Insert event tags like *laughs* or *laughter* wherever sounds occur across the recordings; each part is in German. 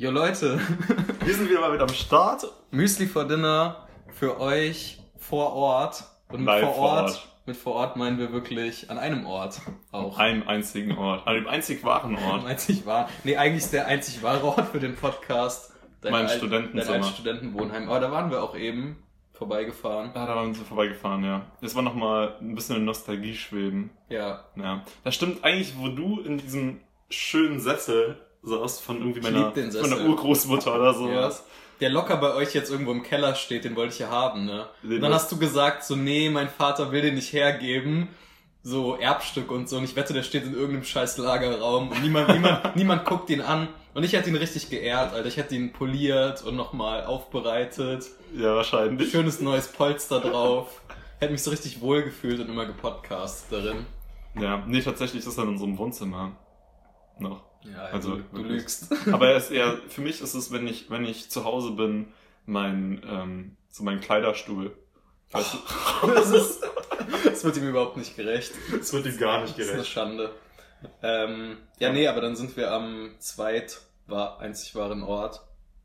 Jo Leute, *laughs* Wir sind wieder mal mit am Start. Müsli for Dinner für euch vor Ort. Und mit Live vor vor Ort, Ort. mit vor Ort meinen wir wirklich an einem Ort auch. Einem einzigen Ort. An dem einzig wahren Ort. einzig wahr. Nee, eigentlich ist der einzig wahre Ort für den Podcast. Dein Mein Studentenzimmer. Dein Studentenwohnheim. Aber da waren wir auch eben vorbeigefahren. Ah, da waren wir vorbeigefahren, ja. Das war nochmal ein bisschen in Nostalgie schweben. Ja. Ja. Das stimmt eigentlich, wo du in diesem schönen Sessel saßt von irgendwie meiner, Sessel. Urgroßmutter oder sowas. Der locker bei euch jetzt irgendwo im Keller steht, den wollte ich ja haben, ne? Den Und dann hast du gesagt, so, nee, mein Vater will den nicht hergeben. So Erbstück und so. Und ich wette, der steht in irgendeinem scheiß Lagerraum und niemand, *laughs* niemand, niemand guckt ihn an. Und ich hätte ihn richtig geehrt, Alter. Ich hätte ihn poliert und nochmal aufbereitet. Ja, wahrscheinlich. Schönes neues Polster drauf. Hätte mich so richtig wohl gefühlt und immer gepodcast darin. Ja, nee, tatsächlich ist er in unserem Wohnzimmer. Noch. Ja, Also, du, du lügst. *laughs* Aber er ist eher, *laughs* für mich ist es, wenn ich, wenn ich zu Hause bin, mein, ähm, so mein Kleiderstuhl. Weißt du? *laughs* Das ist, das wird ihm überhaupt nicht gerecht. Das wird ihm gar nicht Das ist eine Schande. Ähm, ja, nee, aber dann sind wir am zweit war einzig wahren Ort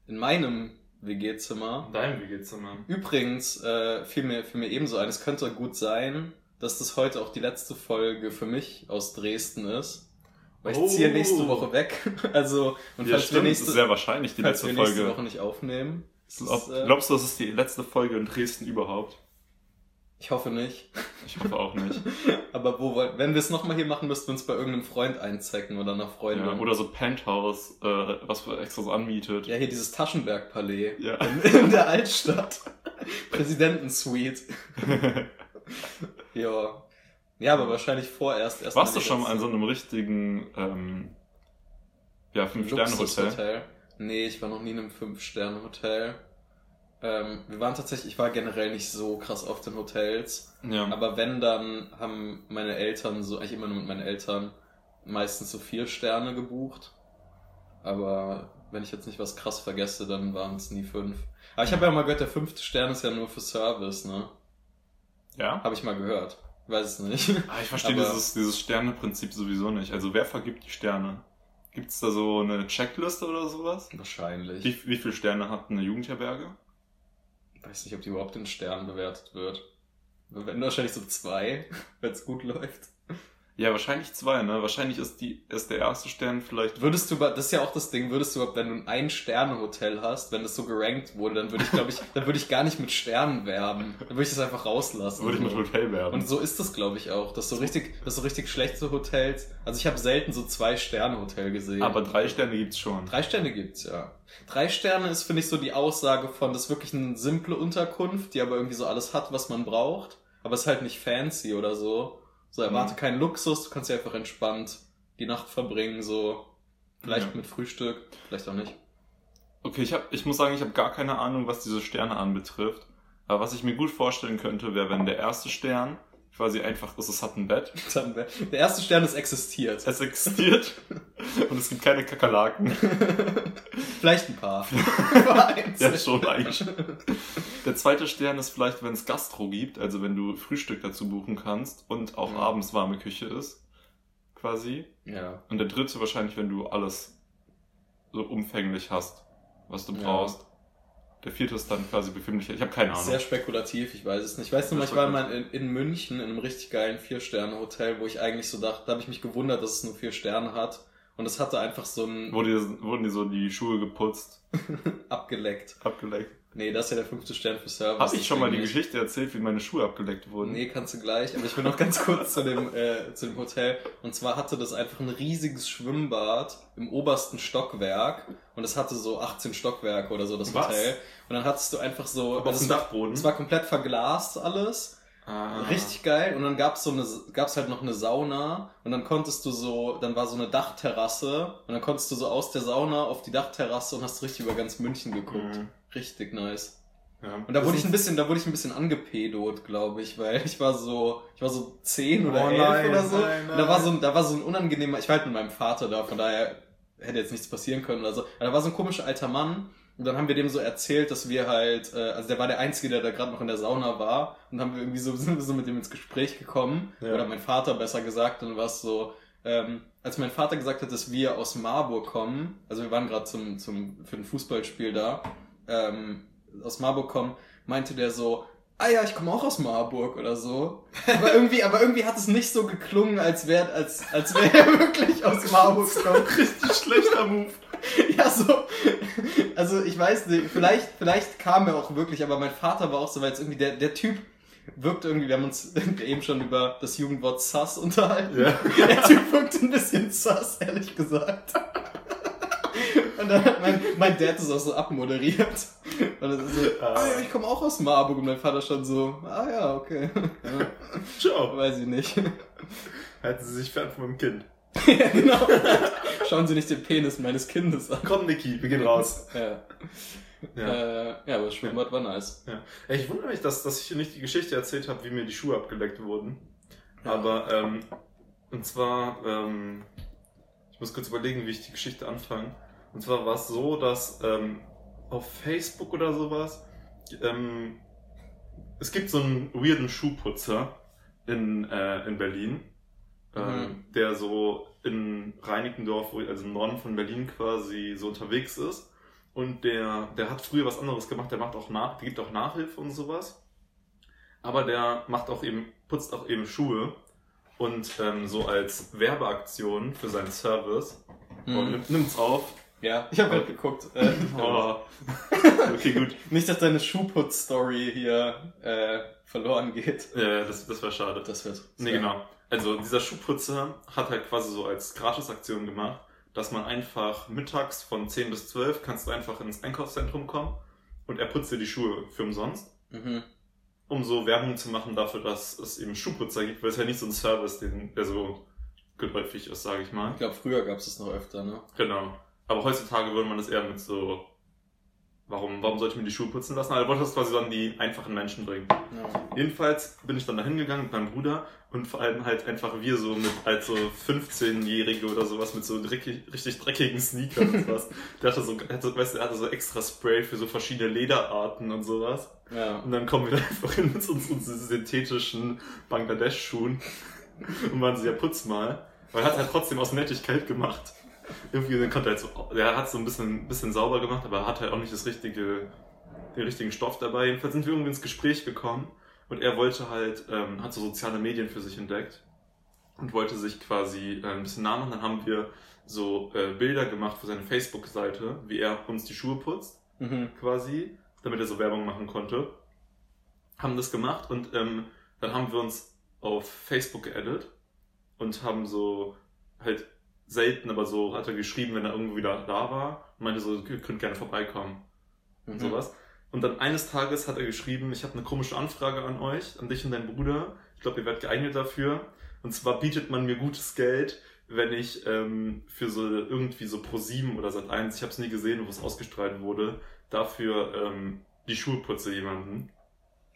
in meinem WG-Zimmer. Dein WG-Zimmer. Übrigens äh, fiel mir fiel mir ebenso ein, es könnte gut sein, dass das heute auch die letzte Folge für mich aus Dresden ist. Weil ich Oh. ziehe nächste Woche weg. *laughs* Also, und Ja, falls stimmt, wir das nächste, ist sehr wahrscheinlich die letzte wir nächste Folge. Woche nicht aufnehmen. ist, äh, glaubst du, das ist die letzte Folge in Dresden überhaupt? Ich hoffe nicht. Ich hoffe auch nicht. *laughs* Aber wo wenn wir es nochmal hier machen, müssten wir uns bei irgendeinem Freund einzecken oder einer Freundin. ja, oder so Penthouse, äh, was wir extra so anmietet. Ja, hier dieses Taschenberg-Palais Ja. in der Altstadt. *laughs* Präsidentensuite. Ja. Ja, aber wahrscheinlich vorerst erst. Warst du schon mal in so einem richtigen, ähm, ja, Fünf-Sterne-Hotel? Luxushotel? Nee, ich war noch nie in einem Fünf-Sterne-Hotel. Ähm, wir waren tatsächlich, ich war generell nicht so krass auf den Hotels. Ja. Aber wenn, dann haben meine Eltern, so eigentlich immer nur mit meinen Eltern, meistens so vier Sterne gebucht. Aber wenn ich jetzt nicht was krass vergesse, dann waren es nie fünf. Aber ich habe ja mal gehört, der fünfte Stern ist ja nur für Service, ne? ja? Habe ich mal gehört. Weiß es nicht. Ah, ich verstehe Aber- dieses, dieses Sterne-Prinzip sowieso nicht. Also wer vergibt die Sterne? Gibt's da so eine Checkliste oder sowas? Wahrscheinlich. Wie, wie viele Sterne hat eine Jugendherberge? weiß nicht, ob die überhaupt in Sternen bewertet wird. Wir werden wahrscheinlich so zwei, *laughs* wenn es gut läuft. Ja, wahrscheinlich zwei, ne? Wahrscheinlich ist die ist der erste Stern vielleicht. Würdest du, das ist ja auch das Ding, würdest du überhaupt, wenn du ein Ein-Sterne-Hotel hast, wenn das so gerankt wurde, dann würde ich, glaube ich, *laughs* dann würde ich gar nicht mit Sternen werben. Dann würde ich das einfach rauslassen. Würde ich mit. Hotel werben. Und so ist das, glaube ich, auch. Dass so richtig, dass so richtig schlechte Hotels. Also ich habe selten so Zwei-Sterne-Hotel gesehen. Aber drei Sterne gibt's schon. Drei Sterne gibt's, ja. Drei Sterne ist, finde ich, so die Aussage von, das ist wirklich eine simple Unterkunft, die aber irgendwie so alles hat, was man braucht. Aber es ist halt nicht fancy oder so. So, erwarte Mhm. keinen Luxus, du kannst ja einfach entspannt die Nacht verbringen, so. Vielleicht Ja. mit Frühstück, vielleicht auch nicht. Okay, ich, hab, ich muss sagen, ich habe gar keine Ahnung, was diese Sterne anbetrifft. Aber was ich mir gut vorstellen könnte, wäre, wenn der erste Stern quasi einfach ist, es hat ein Bett. Der erste Stern ist existiert. Es existiert *laughs* und es gibt keine Kakerlaken. *laughs* vielleicht ein paar. *laughs* Ja, schon eigentlich. Der zweite Stern ist vielleicht, wenn es Gastro gibt, also wenn du Frühstück dazu buchen kannst und auch Mhm. abends warme Küche ist. Quasi. Ja. Und der dritte wahrscheinlich, wenn du alles so umfänglich hast, was du Ja. Der vierte ist dann quasi bequemlich. Ich habe keine Ahnung. Sehr spekulativ, ich weiß es nicht. Ich weiß nur, ich war mal in, in München in einem richtig geilen Vier-Sterne-Hotel, wo ich eigentlich so dachte, da habe ich mich gewundert, dass es nur vier Sterne hat. Und es hatte einfach so ein Wurde wurden dir so die Schuhe geputzt, *laughs* abgeleckt. abgeleckt. Nee, das ist ja der fünfte Stern für Service. Habe ich schon mal die deswegen Geschichte erzählt, wie meine Schuhe abgeleckt wurden? nicht. Nee, kannst du gleich. Aber ich will noch ganz kurz zu dem, äh, zu dem Hotel. Und zwar hatte das einfach ein riesiges Schwimmbad im obersten Stockwerk. Und es hatte so 18 Stockwerke oder so, das Was? Hotel. Und dann hattest du einfach so... Aber also es war- Dachboden? Es war komplett verglast alles. Ah. Richtig geil. Und dann gab's so eine, gab's halt noch eine Sauna. Und dann konntest du so, dann war so eine Dachterrasse. Und dann konntest du so aus der Sauna auf die Dachterrasse und hast richtig über ganz München geguckt. Mhm. Richtig nice. Ja. Und da wurde ich ein bisschen, da wurde ich ein bisschen angepedot, glaube ich, weil ich war so, ich war so zehn oder Oh elf nein, oder so. nein, Und da war nein. so ein, da war so ein unangenehmer, ich war halt mit meinem Vater da, von daher hätte jetzt nichts passieren können oder so. Aber da war so ein komischer alter Mann. Und dann haben wir dem so erzählt, dass wir halt, äh, also der war der Einzige, der da gerade noch in der Sauna war. Und haben wir irgendwie so, *laughs* sind wir so mit dem ins Gespräch gekommen. Ja. Oder mein Vater besser gesagt. Und dann war es so, ähm, als mein Vater gesagt hat, dass wir aus Marburg kommen, also wir waren gerade zum, zum, für ein Fußballspiel da, ähm, aus Marburg kommen, meinte der so, ah ja, ich komme auch aus Marburg oder so. Aber irgendwie, aber irgendwie hat es nicht so geklungen, als wäre als, als wäre er wirklich aus Marburg kommt. *laughs* Richtig schlechter Move. *laughs* Ja, so. Also ich weiß nicht, vielleicht, vielleicht kam er auch wirklich, aber mein Vater war auch so, weil es irgendwie der, der Typ wirkt irgendwie, wir haben uns *laughs* eben schon über das Jugendwort Sass unterhalten. Ja. Der Typ wirkt ein bisschen Sass, ehrlich gesagt. Und dann hat mein, mein Dad ist auch so abmoderiert. Und das ist so, ah ja, ich komme auch aus Marburg. Und mein Vater schon so, ah ja, okay. Ja, Ciao. weiß ich nicht. Halten Sie sich fern von meinem Kind. *laughs* ja, genau. Schauen Sie nicht den Penis meines Kindes an. Komm, Niki, wir gehen raus. Ja, Ja. äh, ja aber das Schwimmbad war nice. ja. Ich wundere mich, dass, dass ich hier nicht die Geschichte erzählt habe, wie mir die Schuhe abgeleckt wurden. Aber, ähm, und zwar, ähm, ich muss kurz überlegen, wie ich die Geschichte anfange. Und zwar war es so, dass ähm, auf Facebook oder sowas, ähm, es gibt so einen weirden Schuhputzer in, äh, in Berlin, ähm, der so in Reinickendorf, also im Norden von Berlin quasi so unterwegs ist. Und der, der hat früher was anderes gemacht, der macht auch nach, der gibt auch Nachhilfe und sowas. Aber der macht auch eben, putzt auch eben Schuhe und ähm, so als Werbeaktion für seinen Service. Mhm. Und nimmt, nimmt's auf. Ja, ich habe gerade geguckt. Äh, *laughs* Oh. *laughs* okay, gut. Nicht, dass deine Schuhputz-Story hier äh, verloren geht. Ja, das, das war schade. Das wird. Nee, genau. Also dieser Schuhputzer hat halt quasi so als Gratisaktion gemacht, dass man einfach mittags von 10 bis 12 kannst du einfach ins Einkaufszentrum kommen und er putzt dir die Schuhe für umsonst, Mhm. um so Werbung zu machen dafür, dass es eben Schuhputzer gibt, weil es ja nicht so ein Service, den, der so geläufig ist, sage ich mal. Ich glaube, früher gab es das noch öfter, ne? Genau. Aber heutzutage würde man das eher mit so, warum, warum sollte ich mir die Schuhe putzen lassen? Also wollte das quasi an die einfachen Menschen bringen. Ja. Jedenfalls bin ich dann da hingegangen mit meinem Bruder und vor allem halt einfach wir so mit als so 15-Jährige oder sowas mit so dreckig, richtig dreckigen Sneakern und *laughs* sowas. Der hatte so, hatte, weißt du, er hatte so extra Spray für so verschiedene Lederarten und sowas. ja. Und dann kommen wir da einfach hin mit uns, unseren synthetischen Bangladesch-Schuhen und waren so, ja, putz mal. Weil er hat halt trotzdem aus Nettigkeit gemacht. Irgendwie dann konnte er halt so, der hat so ein bisschen, bisschen sauber gemacht, aber er hat halt auch nicht das richtige, den richtigen Stoff dabei. Jedenfalls sind wir irgendwie ins Gespräch gekommen und er wollte halt, ähm, hat so soziale Medien für sich entdeckt und wollte sich quasi äh, ein bisschen nah machen. Dann haben wir so äh, Bilder gemacht für seine Facebook-Seite, wie er uns die Schuhe putzt Mhm. quasi, damit er so Werbung machen konnte. Haben das gemacht und ähm, dann haben wir uns auf Facebook geaddet und haben so halt selten, aber so hat er geschrieben, wenn er irgendwo wieder da war und meinte so, ihr könnt gerne vorbeikommen und Mhm. sowas. Und dann eines Tages hat er geschrieben, ich habe eine komische Anfrage an euch, an dich und deinen Bruder. Ich glaube, ihr werdet geeignet dafür. Und zwar bietet man mir gutes Geld, wenn ich ähm, für so irgendwie so Pro7 oder Sat1, ich habe es nie gesehen, wo es ausgestrahlt wurde, dafür ähm, die Schuhe putze jemanden.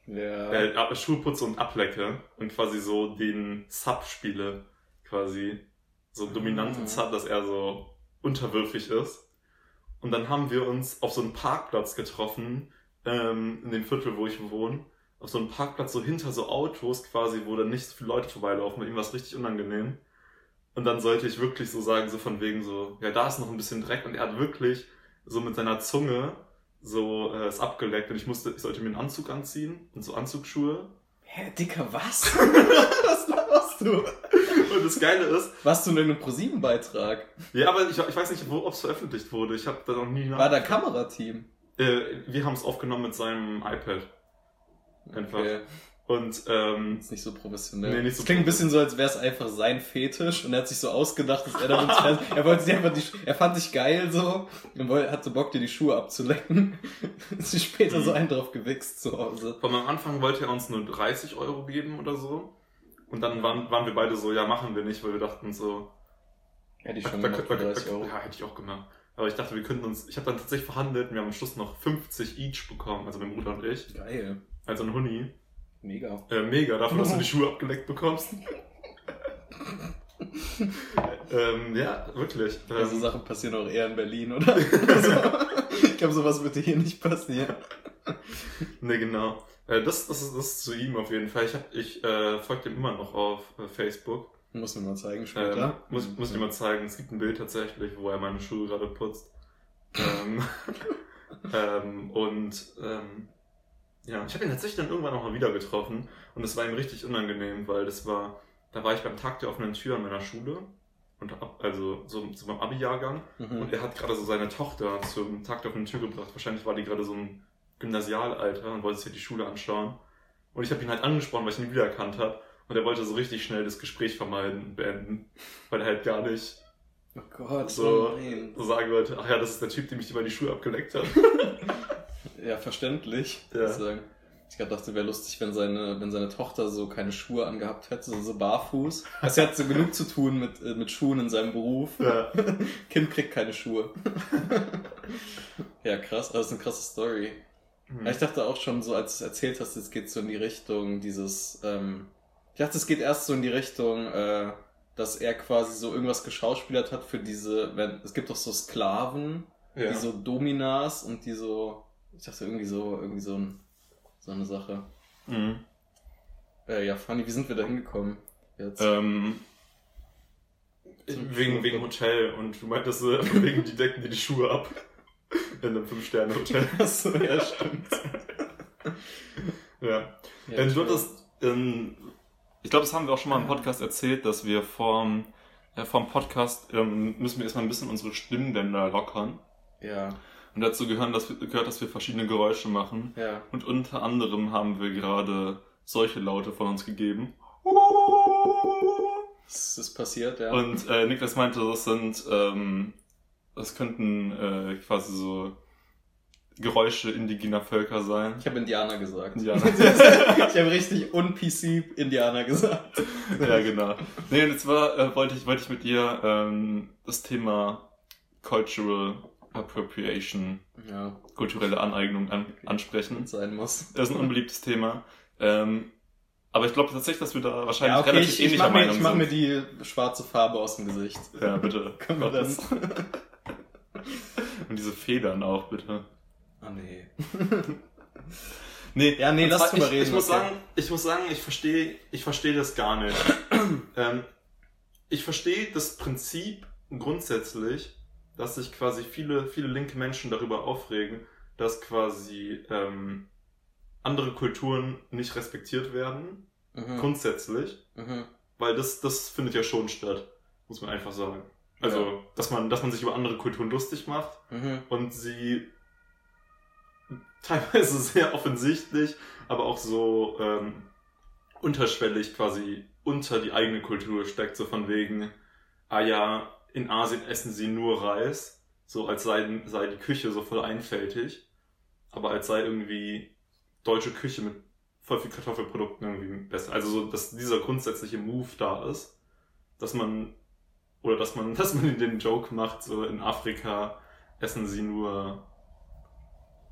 Ja. Äh, ab- Schuhe putze und ablecke und quasi so den Sub spiele, quasi. So dominanten Mhm. Sub, dass er so unterwürfig ist. Und dann haben wir uns auf so einem Parkplatz getroffen, ähm, in dem Viertel, wo ich wohne. Auf so einem Parkplatz, so hinter so Autos quasi, wo dann nicht so viele Leute vorbeilaufen, weil ihm war es richtig unangenehm. Und dann sollte ich wirklich so sagen, so von wegen so, ja, da ist noch ein bisschen Dreck. Und er hat wirklich so mit seiner Zunge so äh, es abgeleckt. Und ich musste, ich sollte mir einen Anzug anziehen und so Anzugsschuhe. Hä, Dicker, was? *laughs* was machst du? Und das Geile ist, Warst du in einem ProSieben-Beitrag? ja, aber ich, ich weiß nicht, ob es veröffentlicht wurde. Ich habe da noch nie War da Kamerateam? Äh, wir haben es aufgenommen mit seinem iPad. Einfach. Okay. Und ähm, Ist nicht so professionell. Nee, nicht so das klingt ein bisschen so, als wäre es einfach sein Fetisch und er hat sich so ausgedacht, dass er damit *laughs* er wollte sich einfach die, er fand sich geil so und wollte, hatte Bock, dir die Schuhe abzulecken. *laughs* Ist sich später Mhm. so einen drauf gewichst zu Hause. Von am Anfang wollte er uns nur 30 Euro geben oder so. Und dann waren, waren wir beide so, ja, machen wir nicht, weil wir dachten so, Hätte ich da, schon da, gemacht da, 30 Euro. ja, hätte ich auch gemacht. Aber ich dachte, wir könnten uns, ich habe dann tatsächlich verhandelt und wir haben am Schluss noch 50 each bekommen, also mein Bruder und ich, Geil. also ein Huni. Mega. Äh, mega, dafür, dass du die *laughs* Schuhe abgeleckt bekommst. *laughs* ähm, ja, wirklich. Ähm, Also Sachen passieren auch eher in Berlin, oder? *laughs* ich glaube, sowas würde hier nicht passieren. Ne, genau. Äh, das, das, ist, das ist zu ihm auf jeden Fall. Ich, hab, ich äh, folge dem immer noch auf äh, Facebook. Muss mir mal zeigen Ähm, später. muss, muss ich dir mal zeigen. Es gibt ein Bild tatsächlich, wo er meine Schuhe gerade putzt. ähm, *laughs* ähm, und ähm, ja, ich habe ihn tatsächlich dann irgendwann noch mal wieder getroffen und es war ihm richtig unangenehm, weil das war, da war ich beim Tag der offenen Tür an meiner Schule und ab, also so, so beim Abi-Jahrgang Mhm. und er hat gerade so seine Tochter zum Tag der offenen Tür gebracht. Wahrscheinlich war die gerade so im Gymnasialalter und wollte sich die Schule anschauen. Und ich habe ihn halt angesprochen, weil ich ihn wiedererkannt habe. Und er wollte so richtig schnell das Gespräch vermeiden und beenden, weil er halt gar nicht Oh Gott, So- oh nein. so sagen wollte, ach ja, das ist der Typ, dem ich über die Schuhe abgeleckt habe. *laughs* Ja, verständlich. Ja. Ich, sagen. ich gerade dachte, wäre lustig, wenn seine, wenn seine Tochter so keine Schuhe angehabt hätte, so, so barfuß. Also er hat so genug zu tun mit, äh, mit Schuhen in seinem Beruf. ja. *laughs* Kind kriegt keine Schuhe. *laughs* ja, krass, das ist eine krasse Story. Hm. Ja, Ich dachte auch schon so, als du es erzählt hast, jetzt geht so in die Richtung dieses, ähm, ich dachte, es geht erst so in die Richtung, äh, dass er quasi so irgendwas geschauspielert hat für diese, wenn, es gibt doch so Sklaven, ja. die so Dominas und die so, ich dachte irgendwie so, irgendwie so, ein, so eine Sache. Mhm. Äh, ja, Fanny, wie sind wir da hingekommen? Jetzt. Ähm, wegen, wegen Hotel und du meintest, äh, *laughs* wegen die decken dir die Schuhe ab. In einem Fünf-Sterne-Hotel. *laughs* Achso, ja, stimmt. Ja. Ja, du hattest, ähm, ich glaube, das haben wir auch schon mal im Podcast erzählt, dass wir vorm, äh, vorm Podcast ähm, müssen wir erstmal ein bisschen unsere Stimmbänder lockern. Ja, Und dazu gehören, dass wir, gehört, dass wir verschiedene Geräusche machen. ja. Und unter anderem haben wir gerade solche Laute von uns gegeben. Das ist passiert, ja. Und äh, Niklas meinte, das sind, ähm, das könnten äh, quasi so Geräusche indigener Völker sein. ich habe Indianer gesagt. Indianer. *laughs* ich habe richtig un-PC Indianer gesagt. ja, genau. Nee, und zwar äh, wollte ich, wollte ich mit dir ähm, das Thema Cultural Appropriation, Ja, kulturelle Aneignung an, ansprechen. es sein muss. Das ist ein unbeliebtes Thema. Ähm, aber ich glaube tatsächlich, dass wir da wahrscheinlich Ja, okay, relativ ich, ich ähnlicher mach, mir, Meinung ich mach mir sind. die schwarze Farbe aus dem Gesicht. Ja, bitte. *laughs* Können wir das? *laughs* *laughs* Und diese Federn auch, bitte. Ah, nee. *laughs* Nee, Ja, nee, lass drüber ich, reden, Ich muss okay. sagen, ich muss sagen, ich verstehe, ich verstehe das gar nicht. *clears throat* ähm, ich verstehe das Prinzip grundsätzlich, dass sich quasi viele, viele linke Menschen darüber aufregen, dass quasi ähm, andere Kulturen nicht respektiert werden, Mhm. grundsätzlich, Mhm. weil das, das findet ja schon statt, muss man einfach sagen. Also, Ja. dass man, dass man sich über andere Kulturen lustig macht Mhm. und sie teilweise *laughs* sehr offensichtlich, aber auch so ähm, unterschwellig quasi unter die eigene Kultur steckt, so von wegen, ah ja, in Asien essen sie nur Reis, so als sei, sei die Küche so voll einfältig, aber als sei irgendwie deutsche Küche mit voll viel Kartoffelprodukten irgendwie besser. Also so, dass dieser grundsätzliche Move da ist, dass man oder dass man, *laughs* dass man den Joke macht, so in Afrika essen sie nur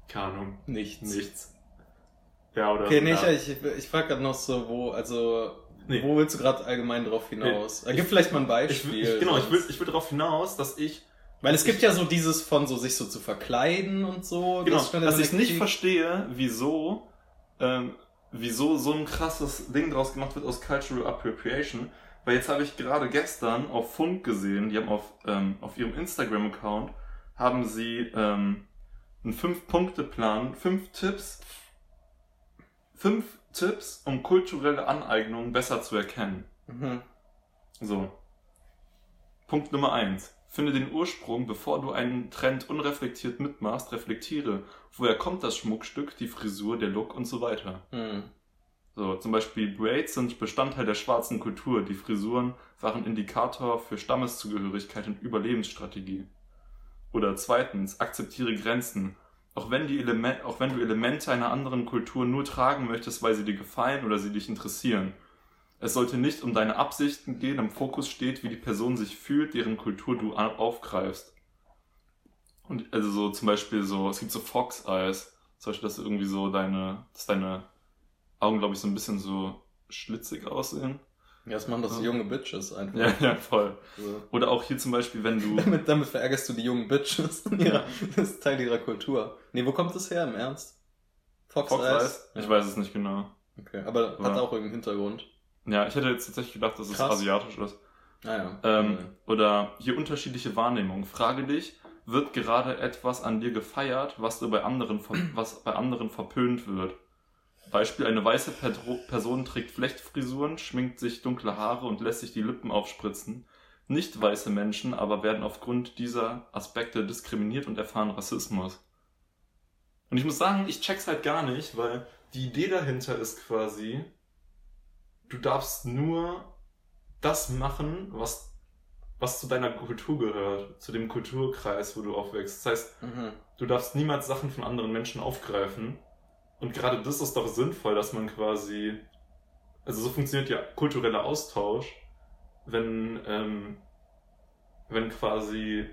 keine Ahnung, Nichts. nichts. Ja, oder Okay, nee, ja. ich, ich, ich frage gerade noch so, wo, also, Nee. wo willst du gerade allgemein drauf hinaus? Nee, Gib ich- vielleicht mal ein ich, Beispiel. will- ich, genau, ich will, sonst- ich will darauf hinaus, dass ich Weil es gibt ja so dieses von so sich so zu verkleiden und so. Genau, das dass ich nicht verstehe, wieso, ähm, wieso so ein krasses Ding draus gemacht wird aus Cultural Appropriation. Weil jetzt habe ich gerade gestern auf Funk gesehen, die haben auf, ähm, auf ihrem Instagram-Account, haben sie ähm, einen Fünf-Punkte-Plan, fünf Tipps, fünf Tipps, um kulturelle Aneignung besser zu erkennen. Mhm. So. Punkt Nummer eins: Finde den Ursprung, bevor du einen Trend unreflektiert mitmachst, reflektiere. Woher kommt das Schmuckstück, die Frisur, der Look und so weiter? Mhm. So, zum Beispiel Braids sind Bestandteil der schwarzen Kultur. Die Frisuren waren Indikator für Stammeszugehörigkeit und Überlebensstrategie. Oder zweitens, akzeptiere Grenzen. Auch wenn, die Elemen auch wenn du Elemente einer anderen Kultur nur tragen möchtest, weil sie dir gefallen oder sie dich interessieren. Es sollte nicht um deine Absichten gehen, im Fokus steht, wie die Person sich fühlt, deren Kultur du aufgreifst. Und also so zum Beispiel so, es gibt so Fox Eyes, zum Beispiel, dass irgendwie so deine, dass deine Augen, glaube ich, so ein bisschen so schlitzig aussehen. Ja, das machen so Ja. junge Bitches einfach. Ja, ja, voll. So. Oder auch hier zum Beispiel, wenn du. *laughs* Damit, damit verärgerst du die jungen Bitches. *laughs* ja, das ist Teil ihrer Kultur. Nee, wo kommt das her, im Ernst? Fox, Fox Eyes? Eyes? Ich Ja. weiß es nicht genau. Okay, aber hat Ja. auch irgendeinen Hintergrund. Ja, ich hätte jetzt tatsächlich gedacht, dass es Krass. asiatisch ist. Ah, ja. Ähm, oder hier unterschiedliche Wahrnehmungen. Frage dich, wird gerade etwas an dir gefeiert, was, du bei anderen, was bei anderen verpönt wird? Beispiel, eine weiße Person trägt Flechtfrisuren, schminkt sich dunkle Haare und lässt sich die Lippen aufspritzen. Nicht weiße Menschen aber werden aufgrund dieser Aspekte diskriminiert und erfahren Rassismus. Und ich muss sagen, ich check's halt gar nicht, weil die Idee dahinter ist quasi, du darfst nur das machen, was, was zu deiner Kultur gehört, zu dem Kulturkreis, wo du aufwächst. Das heißt, Mhm. du darfst niemals Sachen von anderen Menschen aufgreifen. Und gerade das ist doch sinnvoll, dass man quasi, also so funktioniert ja kultureller Austausch, wenn, ähm, wenn quasi,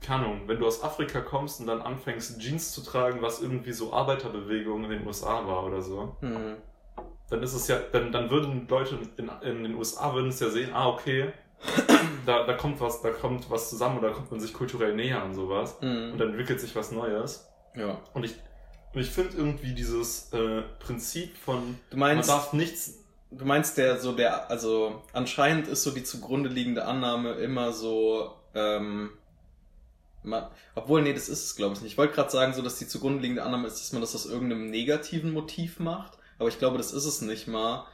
keine Ahnung, wenn du aus Afrika kommst und dann anfängst Jeans zu tragen, was irgendwie so Arbeiterbewegung in den USA war oder so, Mhm. dann ist es ja, dann, dann würden Leute in, in den USA würden es ja sehen, ah, okay, da, da kommt was, da kommt was zusammen oder kommt man sich kulturell näher an sowas Mhm. und dann entwickelt sich was Neues. Ja. Und ich, und ich finde irgendwie dieses äh, Prinzip von Du man meinst, darf nichts. du meinst der so der, also anscheinend ist so die zugrunde liegende Annahme immer so, ähm, man, obwohl, nee, das ist es glaube ich nicht. Ich wollte gerade sagen, so dass die zugrunde liegende Annahme ist, dass man das aus irgendeinem negativen Motiv macht, aber ich glaube, das ist es nicht mal,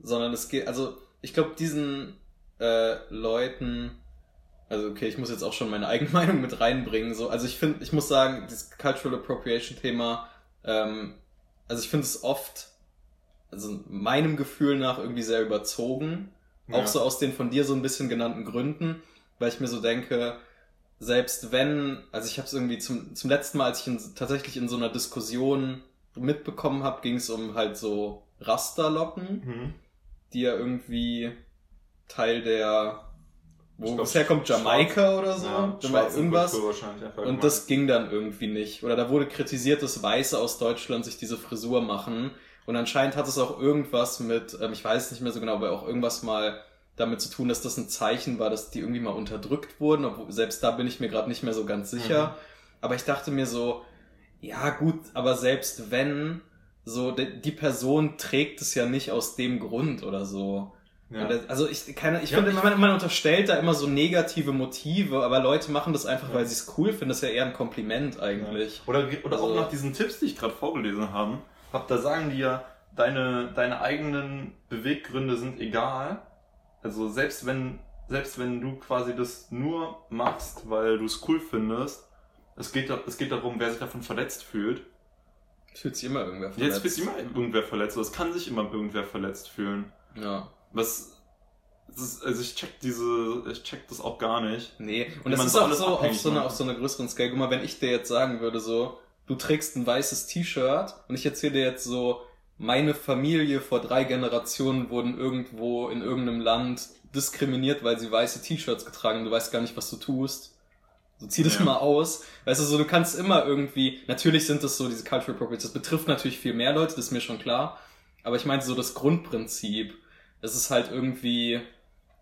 sondern es geht, also ich glaube, diesen äh, Leuten, also okay, ich muss jetzt auch schon meine eigene *laughs* Meinung mit reinbringen, so, also ich finde, ich muss sagen, dieses Cultural Appropriation Thema, ähm, also ich finde es oft, also meinem Gefühl nach irgendwie sehr überzogen, auch so aus den von dir so ein bisschen genannten Gründen, weil ich mir so denke, selbst wenn, also ich habe es irgendwie zum, zum letzten Mal, als ich in, tatsächlich in so einer Diskussion mitbekommen habe, ging es um halt so Rasterlocken, Mhm. die ja irgendwie Teil der, wo glaub, es herkommt, Jamaika oder so, Ja, Jama- schwarze irgendwas. Und das ging dann irgendwie nicht. Oder da wurde kritisiert, dass Weiße aus Deutschland sich diese Frisur machen. Und anscheinend hat es auch irgendwas mit, ähm, ich weiß nicht mehr so genau, aber auch irgendwas mal damit zu tun, dass das ein Zeichen war, dass die irgendwie mal unterdrückt wurden. Obwohl, selbst da bin ich mir gerade nicht mehr so ganz sicher. Mhm. Aber ich dachte mir so, ja gut, aber selbst wenn, so die, die Person trägt es ja nicht aus dem Grund oder so. Ja. Das- Also ich, keine, ich Ja, finde, man, man unterstellt da immer so negative Motive, aber Leute machen das einfach, Ja. weil sie es cool finden. Das ist ja eher ein Kompliment eigentlich. Oder, oder Also- auch nach diesen Tipps, die ich gerade vorgelesen haben, hab, da sagen die ja, deine, deine eigenen Beweggründe sind egal. Also selbst wenn, selbst wenn du quasi das nur machst, weil du es cool findest, es geht, es geht darum, wer sich davon verletzt fühlt. Fühlt sich immer irgendwer Jetzt fühlt sich immer irgendwer verletzt, oder es kann sich immer irgendwer verletzt fühlen. Ja. Was, ist, also ich check diese, ich check das auch gar nicht. Nee, und das ist auch so auf so, einer, auf so einer größeren Scale. Guck mal, wenn ich dir jetzt sagen würde, so, du trägst ein weißes T-Shirt und ich erzähle dir jetzt so, meine Familie vor drei Generationen wurden irgendwo in irgendeinem Land diskriminiert, weil sie weiße T-Shirts getragen haben. Du weißt gar nicht, was du tust. So zieh das Ja. mal aus. Weißt du, so du kannst immer irgendwie, natürlich sind das so diese Cultural Appropriates, das betrifft natürlich viel mehr Leute, das ist mir schon klar. Aber ich meinte so das Grundprinzip. Es ist halt irgendwie,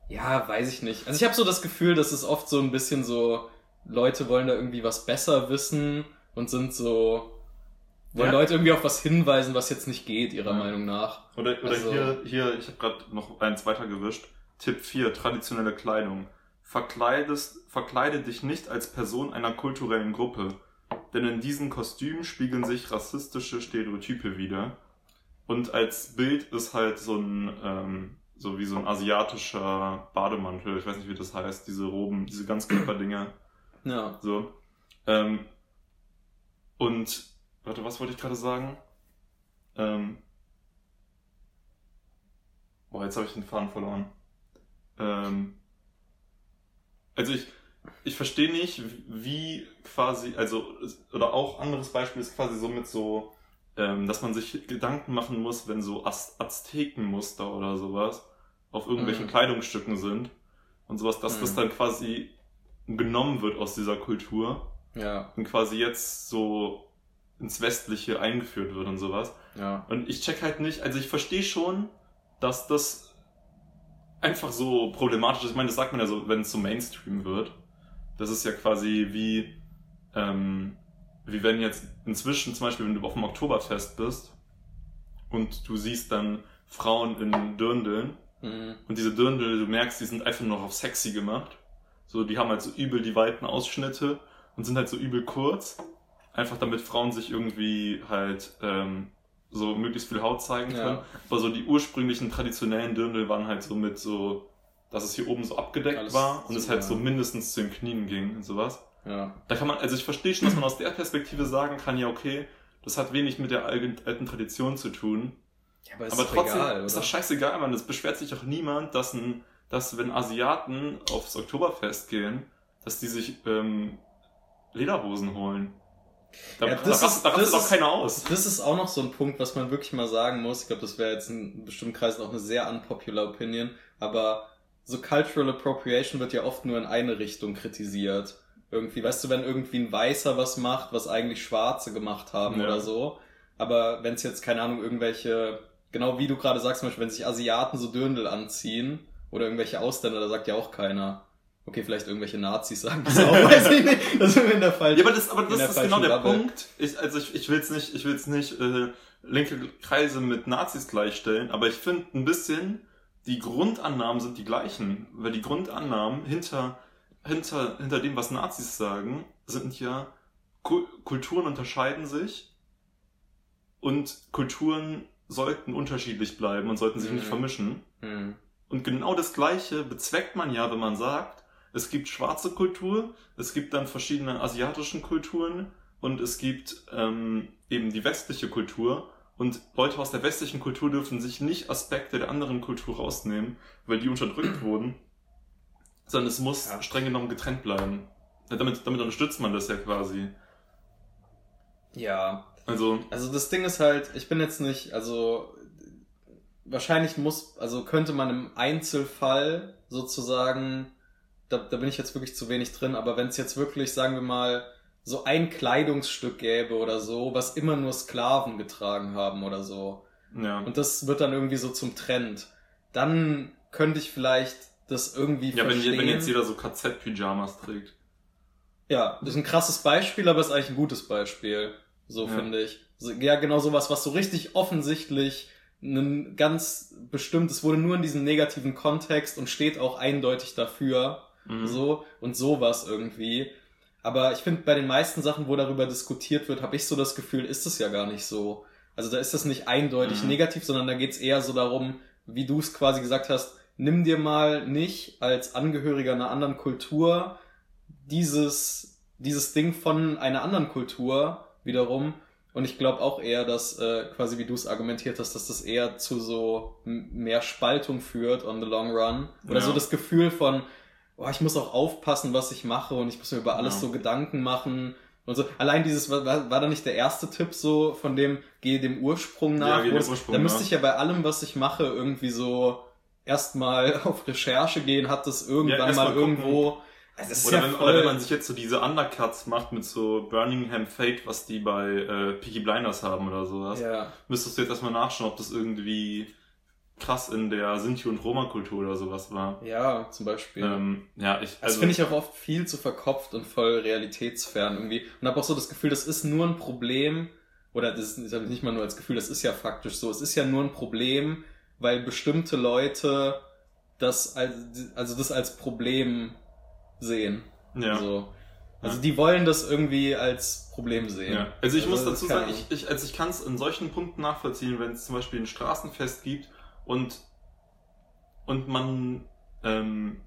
ja, weiß ich nicht. Also ich habe so das Gefühl, dass es oft so ein bisschen so, Leute wollen da irgendwie was besser wissen und sind so, wollen Ja. Leute irgendwie auf was hinweisen, was jetzt nicht geht, ihrer Ja. Meinung nach. Oder, oder Also- hier, hier, ich habe gerade noch eins weiter gewischt. Tipp 4, traditionelle Kleidung. Verkleidest, verkleide dich nicht als Person einer kulturellen Gruppe, denn in diesen Kostümen spiegeln sich rassistische Stereotype wider. Und als Bild ist halt so ein, ähm, so wie so ein asiatischer Bademantel, ich weiß nicht, wie das heißt, diese Roben, diese Ganzkörperdinger. Ja. So. Ähm, und, warte, was wollte ich gerade sagen? Ähm, boah, jetzt habe ich den Faden verloren. Ähm, also ich, ich verstehe nicht, wie quasi, also, oder auch anderes Beispiel ist quasi so mit so, dass man sich Gedanken machen muss, wenn so Az Aztekenmuster oder sowas auf irgendwelchen Mhm. Kleidungsstücken sind und sowas, dass das Mhm. dann quasi genommen wird aus dieser Kultur Ja. und quasi jetzt so ins Westliche eingeführt wird und sowas. Ja. Und ich check halt nicht, also ich verstehe schon, dass das einfach so problematisch ist. Ich meine, das sagt man ja so, wenn es so Mainstream wird. Das ist ja quasi wie, ähm, wie wenn jetzt inzwischen zum Beispiel, wenn du auf dem Oktoberfest bist und du siehst dann Frauen in Dirndeln. Mhm. Und diese Dirndl, du merkst, die sind einfach nur noch auf sexy gemacht. So, die haben halt so übel die weiten Ausschnitte und sind halt so übel kurz. Einfach damit Frauen sich irgendwie halt ähm, so möglichst viel Haut zeigen Ja. können. Aber so die ursprünglichen traditionellen Dirndl waren halt so mit so, dass es hier oben so abgedeckt Alles war und so, es halt ja. so mindestens zu den Knien ging und sowas. Ja. Da kann man, also ich verstehe schon, dass man aus der Perspektive sagen kann, ja okay, das hat wenig mit der alten, Tradition zu tun. ja aber, ist Aber trotzdem egal, ist das scheißegal, man. Es beschwert sich auch niemand, dass, ein, dass wenn Asiaten aufs Oktoberfest gehen, dass die sich ähm, Lederhosen holen. Da, Ja, da, das rast- ist- da das auch keiner aus. Das ist auch noch so ein Punkt, was man wirklich mal sagen muss. Ich glaube, das wäre jetzt in bestimmten Kreisen auch eine sehr unpopular Opinion, aber so Cultural Appropriation wird ja oft nur in eine Richtung kritisiert. Irgendwie, weißt du, wenn irgendwie ein Weißer was macht, was eigentlich Schwarze gemacht haben Ja. oder so. Aber wenn es jetzt, keine Ahnung, irgendwelche, genau wie du gerade sagst, zum Beispiel, wenn sich Asiaten so Dirndl anziehen oder irgendwelche Ausländer, da sagt ja auch keiner. Okay, vielleicht irgendwelche Nazis sagen das auch, *laughs* weiß ich nicht. Das ist in der Fall. Ja, aber das, aber das ist genau der Bubble. Punkt. Ich, also ich, ich will jetzt nicht, ich will jetzt nicht äh, linke Kreise mit Nazis gleichstellen, aber ich finde ein bisschen, die Grundannahmen sind die gleichen. Weil die Grundannahmen hinter, hinter, hinter dem, was Nazis sagen, sind ja, Ku- Kulturen unterscheiden sich und Kulturen sollten unterschiedlich bleiben und sollten sich nicht Mhm. vermischen. Hm. Und genau das Gleiche bezweckt man ja, wenn man sagt, es gibt schwarze Kultur, es gibt dann verschiedene asiatischen Kulturen und es gibt ähm, eben die westliche Kultur. Und Leute aus der westlichen Kultur dürfen sich nicht Aspekte der anderen Kultur rausnehmen, weil die unterdrückt wurden, sondern es muss Ja. streng genommen getrennt bleiben. Damit, damit unterstützt man das ja quasi. Ja, Also, Also das Ding ist halt, ich bin jetzt nicht, also wahrscheinlich muss, also könnte man im Einzelfall sozusagen, da, da bin ich jetzt wirklich zu wenig drin, aber wenn es jetzt wirklich, sagen wir mal, so ein Kleidungsstück gäbe oder so, was immer nur Sklaven getragen haben oder so, ja. und das wird dann irgendwie so zum Trend, dann könnte ich vielleicht das irgendwie Ja, wenn, verstehen. je- wenn jetzt jeder so KZ-Pyjamas trägt. Ja, das ist ein krasses Beispiel, aber ist eigentlich ein gutes Beispiel. So Ja. finde ich. Ja, genau sowas, was so richtig offensichtlich ein ganz bestimmtes wurde nur in diesem negativen Kontext und steht auch eindeutig dafür. Mhm. So und sowas irgendwie. Aber ich finde, bei den meisten Sachen, wo darüber diskutiert wird, habe ich so das Gefühl, ist es ja gar nicht so. Also da ist das nicht eindeutig Mhm. negativ, sondern da geht's eher so darum, wie du es quasi gesagt hast, nimm dir mal nicht als Angehöriger einer anderen Kultur dieses, dieses Ding von einer anderen Kultur wiederum. Und ich glaube auch eher, dass äh, quasi wie du es argumentiert hast, dass das eher zu so mehr Spaltung führt on the long run. Oder Ja. so das Gefühl von, oh, ich muss auch aufpassen, was ich mache und ich muss mir über alles Ja. so Gedanken machen. Und so. Allein dieses, war, war da nicht der erste Tipp so von dem, gehe dem Ursprung nach? Ja, geh dem Ursprung da müsste ich ja bei allem, was ich mache, irgendwie so erstmal *laughs* auf Recherche gehen, hat das irgendwann erst mal, mal irgendwo. Also das ist Oder, ja wenn, voll, oder wenn man sich jetzt so diese Undercuts macht mit so Birmingham Fate, was die bei äh, Peaky Blinders haben oder sowas, ja. müsstest du jetzt erstmal nachschauen, ob das irgendwie krass in der Sinti- und Roma-Kultur oder sowas war. ja, zum Beispiel. Ähm, ja, ich, Das also, finde ich auch oft viel zu verkopft und voll realitätsfern irgendwie. Und habe auch so das Gefühl, das ist nur ein Problem, oder das ist das nicht mal nur als Gefühl, das ist ja faktisch so. Es ist ja nur ein Problem, weil bestimmte Leute das als, also das als Problem sehen. ja. Also, also die wollen das irgendwie als Problem sehen. Ja. Also ich muss Also, dazu keine sagen, ich, ich, also ich kann es in solchen Punkten nachvollziehen, wenn es zum Beispiel ein Straßenfest gibt und, und man, ähm,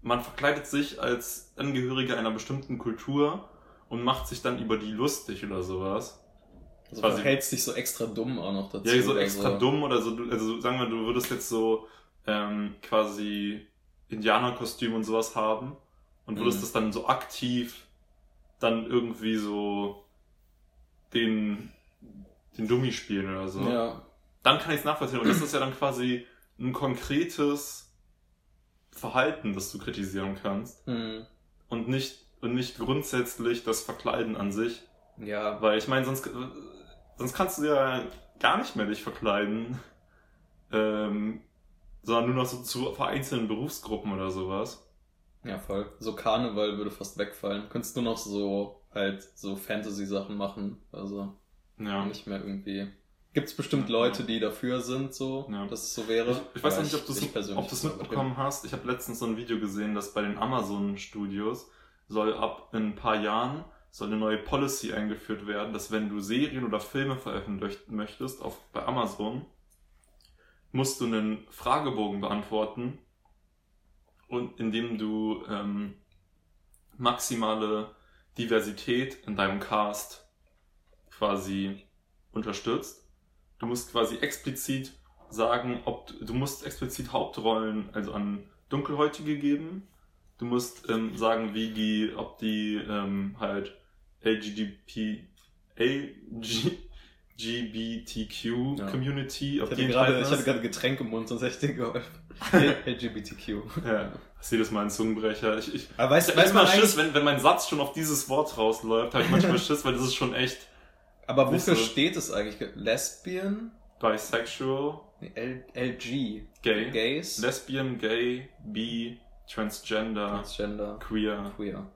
man verkleidet sich als Angehöriger einer bestimmten Kultur und macht sich dann über die lustig oder sowas. Also quasi- verhältst dich so extra dumm auch noch dazu. Ja, so extra dumm oder so, du- also sagen wir, du würdest jetzt so ähm, quasi Indianerkostüm und sowas haben und würdest Mhm. das dann so aktiv dann irgendwie so den, den Dummi spielen oder so. Ja, Dann kann ich es nachvollziehen. Und das ist ja dann quasi ein konkretes Verhalten, das du kritisieren kannst. hm. Und nicht, und nicht grundsätzlich das Verkleiden an sich. ja, Weil ich meine, sonst, sonst kannst du ja gar nicht mehr dich verkleiden. Ähm, sondern nur noch so zu vereinzelten Berufsgruppen oder sowas. Ja, voll. So Karneval würde fast wegfallen. Könntest du noch so halt so Fantasy-Sachen machen. Also Ja. nicht mehr irgendwie. Gibt es bestimmt. Leute, die dafür sind, so, Ja. dass es so wäre. Ich, ich weiß noch nicht, ob du es mitbekommen hast. Ich habe letztens so ein Video gesehen, dass bei den Amazon-Studios soll ab in ein paar Jahren soll eine neue Policy eingeführt werden, dass wenn du Serien oder Filme veröffentlichen möchtest auf, bei Amazon, musst du einen Fragebogen beantworten und indem du ähm, maximale Diversität in deinem Cast quasi unterstützt. Du musst quasi explizit sagen, ob du, du musst explizit Hauptrollen also an Dunkelhäutige geben. Du musst ähm, sagen, wie die, ob die ähm, halt LGBT, LG, GBTQ Ja. Community, Ich ob hatte, die gerade, enthalten ich hatte ist. gerade Getränk im Mund, sonst hätte ich dir geholfen. *laughs* LGBTQ. Ja, ich sehe das mal ein Zungenbrecher. Ich, ich, Aber weißt, ich weiß mal Schiss, wenn, wenn mein Satz schon auf dieses Wort rausläuft, habe ich manchmal *laughs* Schiss, weil das ist schon echt aber wofür so- steht es eigentlich? Lesbian? bisexual, L LG. gay, Gays? lesbian, gay, bi, transgender, Transgender. queer. Queer.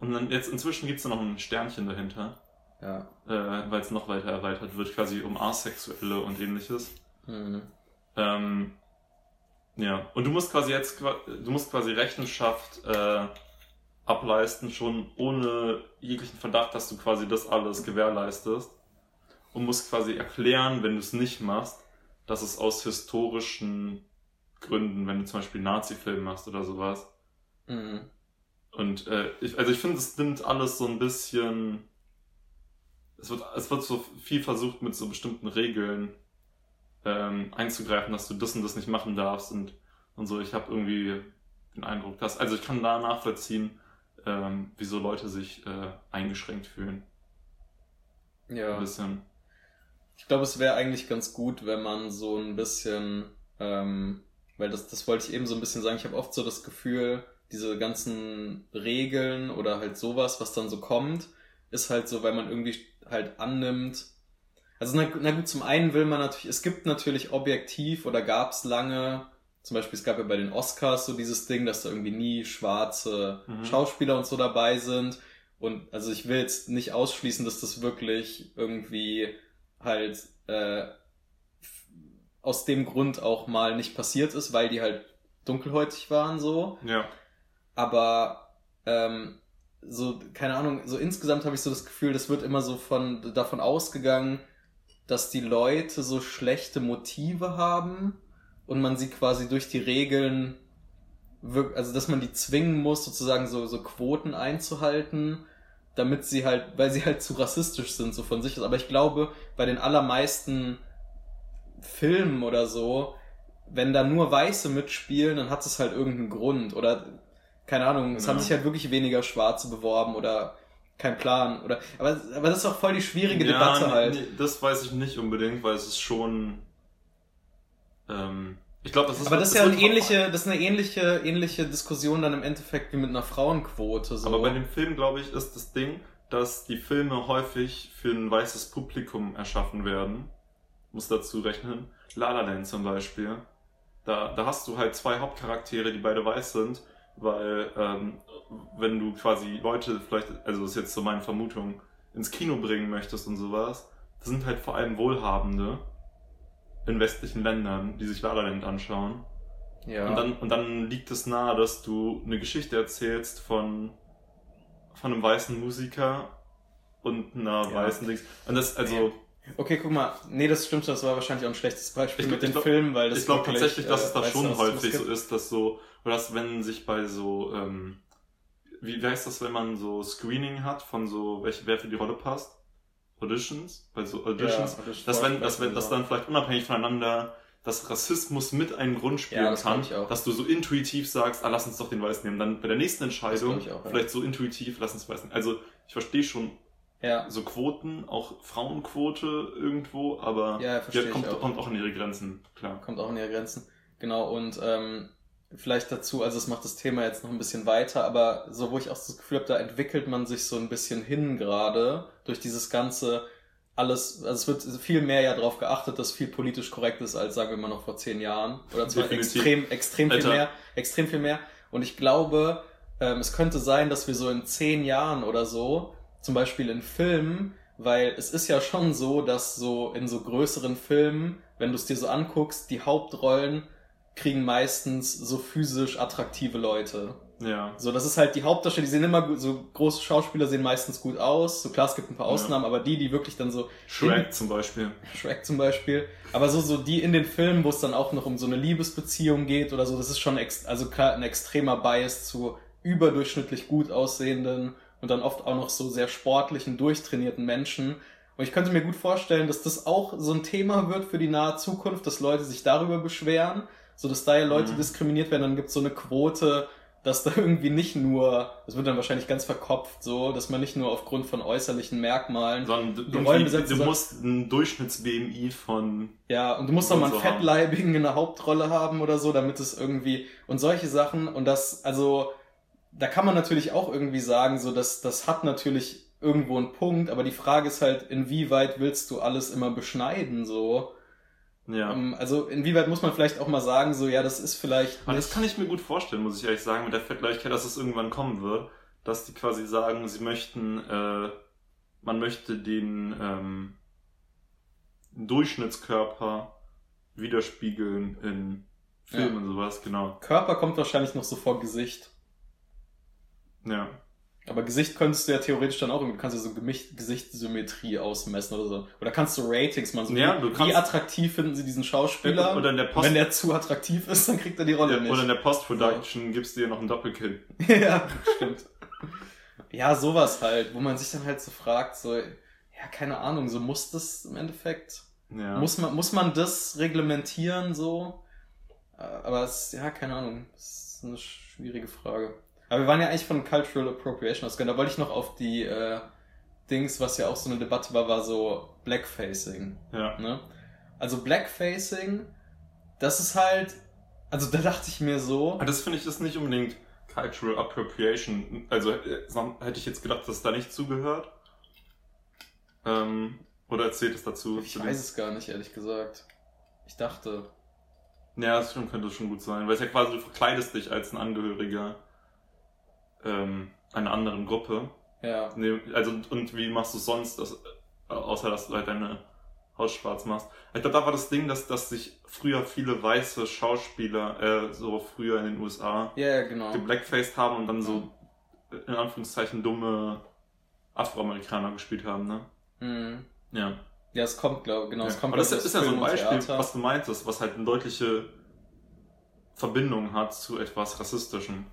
Und dann jetzt inzwischen gibt's da noch ein Sternchen dahinter, Ja. äh, weil es noch weiter erweitert wird, quasi um Asexuelle und ähnliches. Mhm. Ähm, ja, und du musst quasi jetzt, du musst quasi Rechenschaft äh, ableisten, schon ohne jeglichen Verdacht, dass du quasi das alles gewährleistest. Und musst quasi erklären, wenn du es nicht machst, dass es aus historischen Gründen, wenn du zum Beispiel Nazi-Film machst oder sowas. Mhm. Und äh, ich, also ich finde, es nimmt alles so ein bisschen. Es wird, es wird so viel versucht, mit so bestimmten Regeln ähm, einzugreifen, dass du das und das nicht machen darfst und, und so. Ich habe irgendwie den Eindruck, dass. Also ich kann da nachvollziehen, ähm, wieso Leute sich äh, eingeschränkt fühlen. Ja. Ein bisschen. Ich glaube, es wäre eigentlich ganz gut, wenn man so ein bisschen, ähm, weil das, das wollte ich eben so ein bisschen sagen, ich habe oft so das Gefühl, diese ganzen Regeln oder halt sowas, was dann so kommt, ist halt so, weil man irgendwie halt annimmt. Also na, na gut, zum einen will man natürlich, es gibt natürlich objektiv oder gab es lange, zum Beispiel es gab ja bei den Oscars so dieses Ding, dass da irgendwie nie schwarze Mhm. Schauspieler und so dabei sind. Und also ich will jetzt nicht ausschließen, dass das wirklich irgendwie halt äh, aus dem Grund auch mal nicht passiert ist, weil die halt dunkelhäutig waren so. Ja. Aber ähm, so, keine Ahnung, so insgesamt habe ich so das Gefühl, das wird immer so von davon ausgegangen, dass die Leute so schlechte Motive haben und man sie quasi durch die Regeln also dass man die zwingen muss, sozusagen so, so Quoten einzuhalten, damit sie halt, weil sie halt zu rassistisch sind, so von sich aus. Aber ich glaube, bei den allermeisten Filmen oder so, wenn da nur Weiße mitspielen, dann hat es halt irgendeinen Grund. Oder, keine Ahnung, es Ja. haben sich halt wirklich weniger Schwarze beworben oder kein Plan. Oder, aber, aber das ist auch voll die schwierige Debatte nee, halt. Nee, das weiß ich nicht unbedingt, weil es ist schon. Ähm, ich glaube, das ist. aber das ist es ja eine ähnliche, das ist eine ähnliche, ähnliche Diskussion dann im Endeffekt wie mit einer Frauenquote. So. Aber bei dem Film, glaube ich, ist das Ding, dass die Filme häufig für ein weißes Publikum erschaffen werden. Muss dazu rechnen. La La Land zum Beispiel. Da, da hast du halt zwei Hauptcharaktere, die beide weiß sind, weil ähm, wenn du quasi Leute vielleicht, also das ist jetzt so meine Vermutung, ins Kino bringen möchtest und sowas, das sind halt vor allem Wohlhabende in westlichen Ländern, die sich La La Land anschauen. ja. Und, dann, und dann liegt es nahe, dass du eine Geschichte erzählst von, von einem weißen Musiker und einer Ja. weißen Dings. Und das, also, Okay, guck mal. Nee, das stimmt schon. Das war wahrscheinlich auch ein schlechtes Beispiel Ich- mit ich den glaub- Filmen, weil das ich glaube tatsächlich, dass es da äh, schon häufig so ist, dass so, oder dass wenn sich bei so, ähm, wie, wie heißt das, wenn man so Screening hat von so, welche, wer für die Rolle passt? Auditions? Bei so Auditions? Ja, Audition- dass wenn, dass wenn, dass dann vielleicht unabhängig voneinander dass Rassismus mit einem Grund spielen Ja, das kann, dass du so intuitiv sagst, ah, lass uns doch den Weiß nehmen. Dann bei der nächsten Entscheidung, Das auch, ja. vielleicht so intuitiv, lass uns Weiß nehmen. Also ich verstehe schon Ja, so Quoten, auch Frauenquote irgendwo, aber Ja, kommt, auch. kommt auch an ihre Grenzen, klar. kommt auch in ihre Grenzen. Genau, und ähm, vielleicht dazu, also es macht das Thema jetzt noch ein bisschen weiter, aber so, wo ich auch das Gefühl habe, da entwickelt man sich so ein bisschen hin gerade durch dieses ganze alles, also es wird viel mehr ja darauf geachtet, dass viel politisch korrekt ist, als sagen wir mal noch vor zehn Jahren. Oder zwar Definitiv. extrem, extrem viel Alter. mehr, extrem viel mehr. Und ich glaube, ähm, es könnte sein, dass wir so in zehn Jahren oder so, zum Beispiel in Filmen, weil es ist ja schon so, dass so in so größeren Filmen, wenn du es dir so anguckst, die Hauptrollen kriegen meistens so physisch attraktive Leute. Ja. So, das ist halt die Hauptdarsteller, die sehen immer gut, so große Schauspieler sehen meistens gut aus. So klar, es gibt ein paar Ja. Ausnahmen, aber die, die wirklich dann so Shrek zum Beispiel. Shrek zum Beispiel. Aber so, so die in den Filmen, wo es dann auch noch um so eine Liebesbeziehung geht oder so, das ist schon ex also klar ein extremer Bias zu überdurchschnittlich gut aussehenden und dann oft auch noch so sehr sportlichen, durchtrainierten Menschen. Und ich könnte mir gut vorstellen, dass das auch so ein Thema wird für die nahe Zukunft, dass Leute sich darüber beschweren, so dass da ja Leute Mhm. diskriminiert werden, dann gibt es so eine Quote, dass da irgendwie nicht nur, das wird dann wahrscheinlich ganz verkopft so, dass man nicht nur aufgrund von äußerlichen Merkmalen Sondern du, Die Rollenbesetzung du musst ein Durchschnitts-BMI von. Ja, und du musst auch mal einen so haben. Fettleibigen in der Hauptrolle haben oder so, damit es irgendwie und solche Sachen und das, also da kann man natürlich auch irgendwie sagen, so dass das hat natürlich irgendwo einen Punkt, aber die Frage ist halt, inwieweit willst du alles immer beschneiden so? Ja. Ähm, Also inwieweit muss man vielleicht auch mal sagen, so ja, das ist vielleicht Aber das kann ich mir gut vorstellen, muss ich ehrlich sagen, mit der Fettleibigkeit, dass es irgendwann kommen wird, dass die quasi sagen, sie möchten, äh, man möchte den ähm, Durchschnittskörper widerspiegeln in Filmen und sowas, genau. Körper kommt wahrscheinlich noch so vor Gesicht. Ja. Aber Gesicht könntest du ja theoretisch dann auch, irgendwie- du kannst ja so Gesichtssymmetrie ausmessen oder so. Oder kannst du Ratings machen, so Ja, wie, du wie attraktiv finden sie diesen Schauspieler? Oder in der Post Wenn der zu attraktiv ist, dann kriegt er die Rolle ja, nicht. oder in der Post-Production gibst du dir noch einen Doppelkill. *laughs* ja, stimmt. Ja, sowas halt, wo man sich dann halt so fragt, so, ja, keine Ahnung, so muss das im Endeffekt, Ja. muss man, muss man das reglementieren, so? Äh, Aber es, ja, keine Ahnung, das ist eine schwierige Frage. Aber wir waren ja eigentlich von Cultural Appropriation ausgegangen, da wollte ich noch auf die, äh, Dings, was ja auch so eine Debatte war, war so Blackfacing. ja. Ne? Also Blackfacing, das ist halt, also da dachte ich mir so, Aber das finde ich ist nicht unbedingt Cultural Appropriation. Also äh, hätte ich jetzt gedacht, dass da nicht zugehört. Ähm, oder erzählt es dazu? ich weiß es gar nicht, ehrlich gesagt. Ich dachte, Ja, das könnte schon gut sein. Weil es ja quasi, du verkleidest dich als ein Angehöriger ähm, einer anderen Gruppe. ja, Nee, also, und wie machst du sonst, das, äh, außer dass du halt deine Haut schwarz machst? Ich glaube, da war das Ding, dass, dass sich früher viele weiße Schauspieler, äh, so früher in den USA, ja, genau. geblackfaced haben und dann so, äh, in Anführungszeichen, dumme Afroamerikaner gespielt haben, ne? Mhm. Ja. Ja, es kommt, glaube genau, es ja. kommt Aber das ich, ist ja so ein Beispiel, Theater. was du meintest, was halt eine deutliche Verbindung hat zu etwas Rassistischem.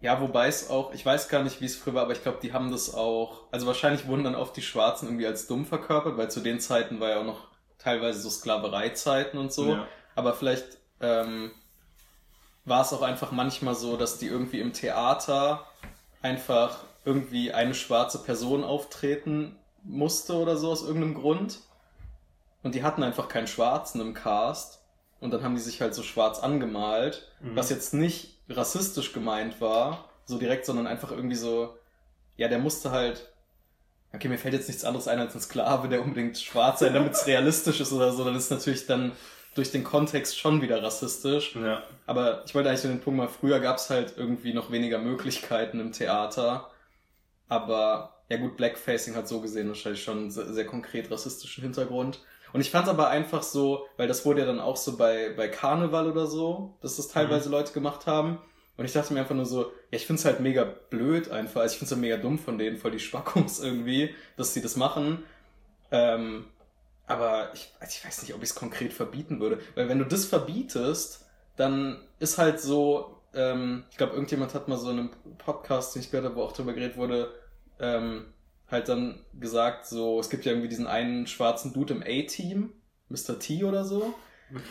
Ja, wobei es auch, ich weiß gar nicht, wie es früher war, aber ich glaube, die haben das auch, also wahrscheinlich wurden dann oft die Schwarzen irgendwie als dumm verkörpert, weil zu den Zeiten war ja auch noch teilweise so Sklavereizeiten und so. Ja. Aber vielleicht ähm, war es auch einfach manchmal so, dass die irgendwie im Theater einfach irgendwie eine schwarze Person auftreten musste oder so aus irgendeinem Grund. Und die hatten einfach keinen Schwarzen im Cast. Und dann haben die sich halt so schwarz angemalt, Mhm. was jetzt nicht rassistisch gemeint war, so direkt, sondern einfach irgendwie so, ja, der musste halt, okay, mir fällt jetzt nichts anderes ein als ein Sklave, der unbedingt schwarz sein, damit es *laughs* realistisch ist oder so, dann ist natürlich dann durch den Kontext schon wieder rassistisch. Ja. Aber ich wollte eigentlich so den Punkt mal, früher gab es halt irgendwie noch weniger Möglichkeiten im Theater. Aber ja gut, Blackfacing hat so gesehen wahrscheinlich schon einen sehr, sehr konkret rassistischen Hintergrund. Und ich fand aber einfach so, weil das wurde ja dann auch so bei, bei Karneval oder so, dass das teilweise Leute gemacht haben. Und ich dachte mir einfach nur so, ja, ich find's halt mega blöd einfach. Also ich find's halt mega dumm von denen, voll die Spackums *laughs* irgendwie, dass sie das machen. Ähm, aber ich, also ich weiß nicht, ob ich es konkret verbieten würde. Weil wenn du das verbietest, dann ist halt so, ähm, ich glaube, irgendjemand hat mal so in einem Podcast, den ich gehört habe, wo auch drüber geredet wurde, ähm, halt dann gesagt, so, es gibt ja irgendwie diesen einen schwarzen Dude im A-Team, Mr. T oder so.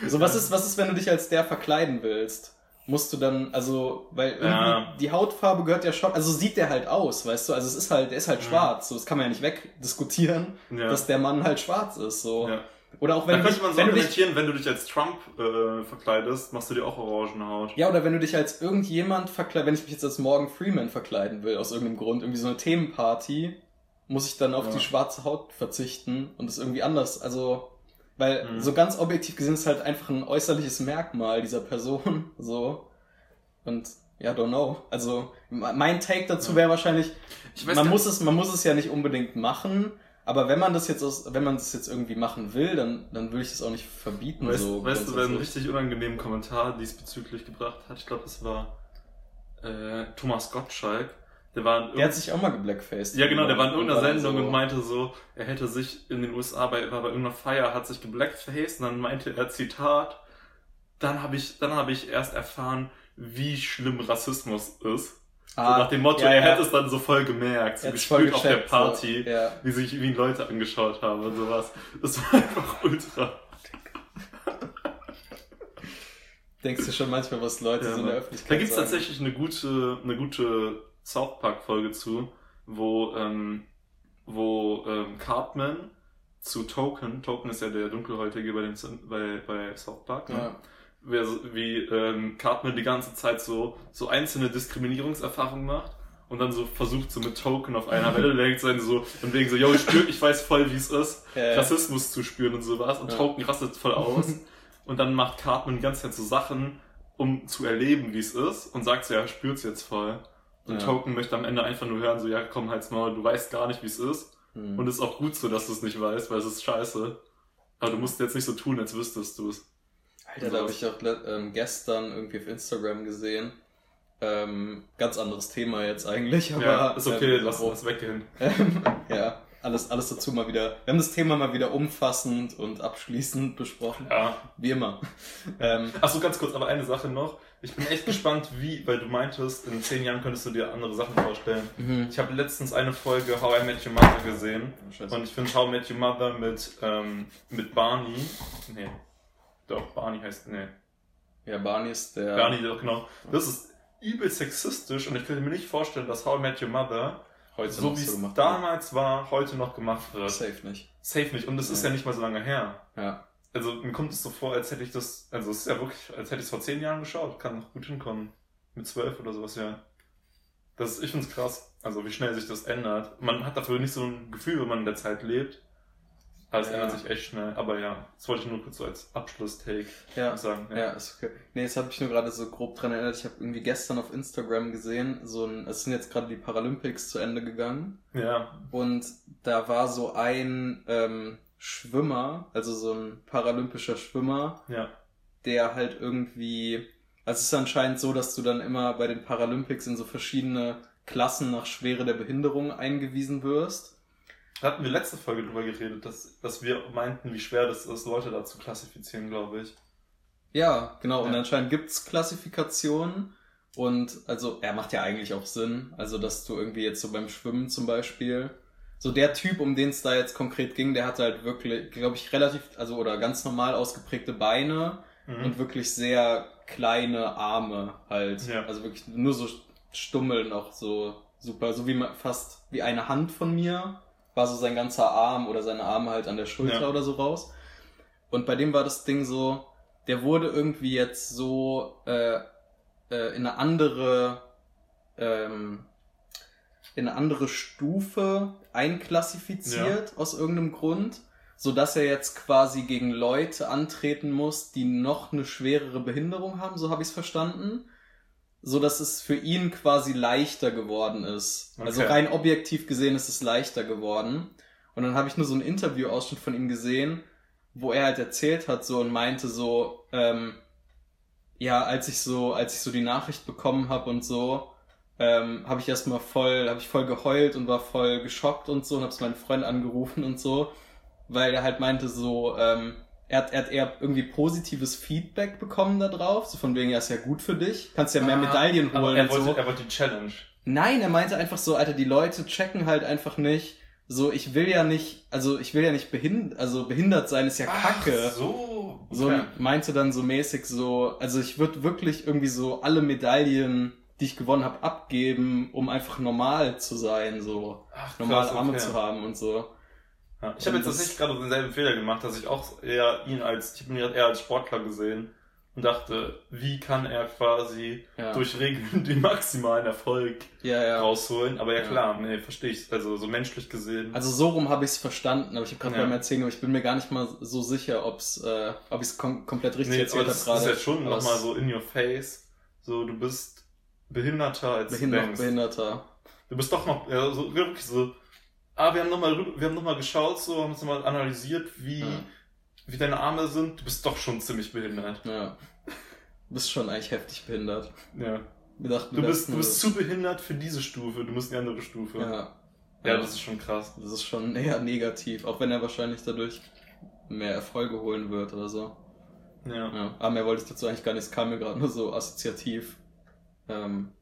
So, was ist, was ist, wenn du dich als der verkleiden willst? Musst du dann, also, weil irgendwie Ja. die Hautfarbe gehört ja schon, also sieht der halt aus, weißt du? Also es ist halt, der ist halt Mhm. schwarz, so, das kann man ja nicht wegdiskutieren, Ja. dass der Mann halt schwarz ist, so. ja. Oder auch wenn du dich, man so wenn du dich, wenn du dich als Trump äh, verkleidest, machst du dir auch Orangenhaut. ja, oder wenn du dich als irgendjemand verkleidest, wenn ich mich jetzt als Morgan Freeman verkleiden will, aus irgendeinem Grund, irgendwie so eine Themenparty, muss ich dann auf Ja. die schwarze Haut verzichten und es irgendwie anders, also, weil Mhm. so ganz objektiv gesehen ist halt einfach ein äußerliches Merkmal dieser Person, *laughs* so. Und Ja, don't know. Also mein Take dazu wäre wahrscheinlich, man muss es, man muss es ja nicht unbedingt machen, aber wenn man das jetzt aus, wenn man das jetzt irgendwie machen will, dann, dann würde ich das auch nicht verbieten. Weißt, so weißt du, wer einen richtig unangenehmen Kommentar diesbezüglich gebracht hat? Ich glaube, das war äh, Thomas Gottschalk. Der, war der hat sich auch mal geblackfaced. Ja, genau, der war in irgendeiner Sendung so und meinte so, er hätte sich in den USA bei, war bei irgendeiner Feier, hat sich geblackfaced und dann meinte er, Zitat, dann habe ich, dann habe ich erst erfahren, wie schlimm Rassismus ist. Ah, so nach dem Motto, ja, er ja. hätte es dann so voll gemerkt, so gespürt auf der Party, so, ja. wie sich wie ihn Leute angeschaut haben und sowas. Das war einfach ultra. Denkst du schon manchmal, was Leute so in der Öffentlichkeit Da gibt's sagen? tatsächlich eine gute, eine gute South Park Folge zu, wo, ähm, wo ähm, Cartman zu Token, Token ist ja der Dunkelhäutige bei, den, bei, bei South Park, ne? wie ähm, Cartman die ganze Zeit so, so einzelne Diskriminierungserfahrungen macht und dann so versucht so mit Token auf einer Welle *laughs* lenkt sein so und wegen so, yo, ich, spür, ich weiß voll, wie es ist, ja, Rassismus zu spüren und sowas und ja. Token rastet voll aus *laughs* und dann macht Cartman die ganze Zeit so Sachen, um zu erleben, wie es ist und sagt so, ja, spürt's jetzt voll. Und ja. Token möchte am Ende einfach nur hören, so, ja, komm, halt's mal, du weißt gar nicht, wie es ist. Mhm. Und es ist auch gut so, dass du es nicht weißt, weil es ist scheiße. Aber du musst jetzt nicht so tun, als wüsstest du es. Alter, da habe ich auch ähm, gestern irgendwie auf Instagram gesehen. Ähm, ganz anderes Thema jetzt eigentlich, aber. Ja, ist okay, ähm, lass uns weggehen. *laughs* ja, alles, alles dazu mal wieder. Wir haben das Thema mal wieder umfassend und abschließend besprochen. Ja. Wie immer. Ähm, Achso, ganz kurz, aber eine Sache noch. Ich bin echt gespannt, wie, weil du meintest, in zehn Jahren könntest du dir andere Sachen vorstellen. Mhm. Ich habe letztens eine Folge How I Met Your Mother gesehen. Oh, und ich finde How I Met Your Mother mit, ähm, mit Barney. Nee, doch, Barney heißt, nee. Ja, Barney ist der. Barney, doch, genau. Das ist übel sexistisch und ich könnte mir nicht vorstellen, dass How I Met Your Mother, heute so wie es damals war, heute noch gemacht wird. Safe nicht. Safe nicht. Und das ja. ist ja nicht mal so lange her. Ja. Also mir kommt es so vor, als hätte ich das, also es ist ja wirklich, als hätte ich es vor zehn Jahren geschaut. Kann noch gut hinkommen. Mit zwölf oder sowas, ja. Das ist, ich finde es krass, also wie schnell sich das ändert. Man hat dafür nicht so ein Gefühl, wenn man in der Zeit lebt. Alles ja. ändert sich echt schnell. Aber ja, das wollte ich nur kurz so als Abschluss-Take ja. sagen. Ja. ja, ist okay. Nee, jetzt habe ich nur gerade so grob dran erinnert. Ich habe irgendwie gestern auf Instagram gesehen, so ein, es sind jetzt gerade die Paralympics zu Ende gegangen. Ja. Und da war so ein ähm, Schwimmer, also so ein paralympischer Schwimmer, ja. der halt irgendwie, also es ist anscheinend so, dass du dann immer bei den Paralympics in so verschiedene Klassen nach Schwere der Behinderung eingewiesen wirst. Da hatten wir letzte Folge drüber geredet, dass, dass wir meinten, wie schwer das ist, Leute da zu klassifizieren, glaube ich. Ja, genau. Ja. Und anscheinend gibt's Klassifikationen. Und also, er macht ja eigentlich auch Sinn. Also, dass du irgendwie jetzt so beim Schwimmen zum Beispiel, so der Typ, um den es da jetzt konkret ging, der hatte halt wirklich, glaube ich, relativ, also oder ganz normal ausgeprägte Beine mhm. und wirklich sehr kleine Arme halt. Ja. Also wirklich nur so Stummeln auch so super, so wie fast wie eine Hand von mir war so sein ganzer Arm oder seine Arme halt an der Schulter ja. oder so raus. Und bei dem war das Ding so, der wurde irgendwie jetzt so äh, äh, in eine andere ähm, in eine andere Stufe einklassifiziert ja. aus irgendeinem Grund, so dass er jetzt quasi gegen Leute antreten muss, die noch eine schwerere Behinderung haben, so habe ich es verstanden so dass es für ihn quasi leichter geworden ist. Also okay. Also rein objektiv gesehen ist es leichter geworden. Und dann habe ich nur so einen Interview-Ausschnitt von ihm gesehen, wo er halt erzählt hat so und meinte so, ähm, ja, als ich so, als ich so die Nachricht bekommen habe und so, ähm, habe ich erstmal voll, habe ich voll geheult und war voll geschockt und so und habe es meinen Freund angerufen und so, weil er halt meinte so, ähm, er hat, er hat eher irgendwie positives Feedback bekommen da drauf, so von wegen, ja, ist ja gut für dich, kannst ja mehr ah, Medaillen holen. er wollte, so. er wollte die Challenge. Nein, er meinte einfach so, Alter, die Leute checken halt einfach nicht, so, ich will ja nicht, also ich will ja nicht behindert, also behindert sein ist ja Ach, Kacke. so. Okay. So meinte dann so mäßig so, also ich würde wirklich irgendwie so alle Medaillen, die ich gewonnen habe, abgeben, um einfach normal zu sein, so Ach, normal Arme okay. zu haben und so. Ja, ich habe jetzt das nicht gerade denselben Fehler gemacht, dass ich auch eher ihn als, ich habe ihn eher als Sportler gesehen und dachte, wie kann er quasi ja. durch Regeln *laughs* den maximalen Erfolg ja, ja. rausholen. Aber ja, klar, nee, verstehe ich. Also so menschlich gesehen. Also so rum habe ich es verstanden, aber ich habe gerade beim Erzählen, aber ich bin mir gar nicht mal so sicher, ob's, äh, ob ich es kom komplett richtig nee, erzählt habe gerade. Das ist ja schon nochmal so in your face. So, du bist behinderter als Behindert, du denkst. Behinderter. Du bist doch noch, ja, so, wirklich so, ah, wir haben nochmal, wir haben noch mal geschaut, so, haben uns nochmal analysiert, wie, Ja. wie deine Arme sind. Du bist doch schon ziemlich behindert. Ja. Du bist schon eigentlich heftig behindert. Ja. Wir dachten, Du bist, du bist zu behindert für diese Stufe, du musst in die andere Stufe. Ja. Ja, das ist schon krass. Das ist schon *laughs* eher negativ, auch wenn er wahrscheinlich dadurch mehr Erfolge holen wird oder so. Ja. Ja. Aber mehr wollte ich dazu eigentlich gar nicht, es kam mir gerade nur so assoziativ. Ähm,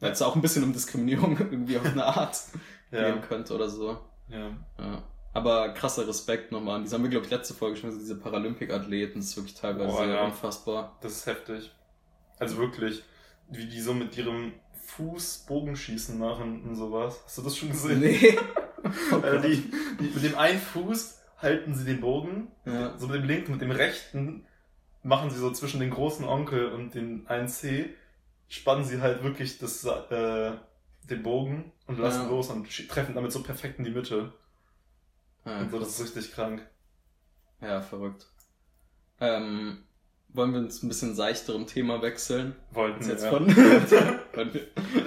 weil es auch ein bisschen um Diskriminierung *laughs* irgendwie auf eine Art *laughs* Ja. gehen könnte oder so. ja. Ja. Aber krasser Respekt nochmal an. Die haben wir, glaube ich, letzte Folge schon, diese Paralympic-Athleten, das ist wirklich teilweise Boah, ja. unfassbar. Das ist heftig. Also wirklich, wie die so mit ihrem Fuß Bogenschießen machen und sowas. Hast du das schon gesehen? Nee. *laughs* Oh Also die, die, mit dem einen Fuß halten sie den Bogen, Ja. so mit dem linken, mit dem rechten machen sie so zwischen den großen Onkel und den 1C, spannen sie halt wirklich das, äh, den Bogen und lassen Ja. los und treffen damit so perfekt in die Mitte. Ja, Und so, das ist richtig krank. ja, verrückt. Ähm, wollen wir uns ein bisschen seichterem Thema wechseln? Wollten jetzt ja. von, *laughs* von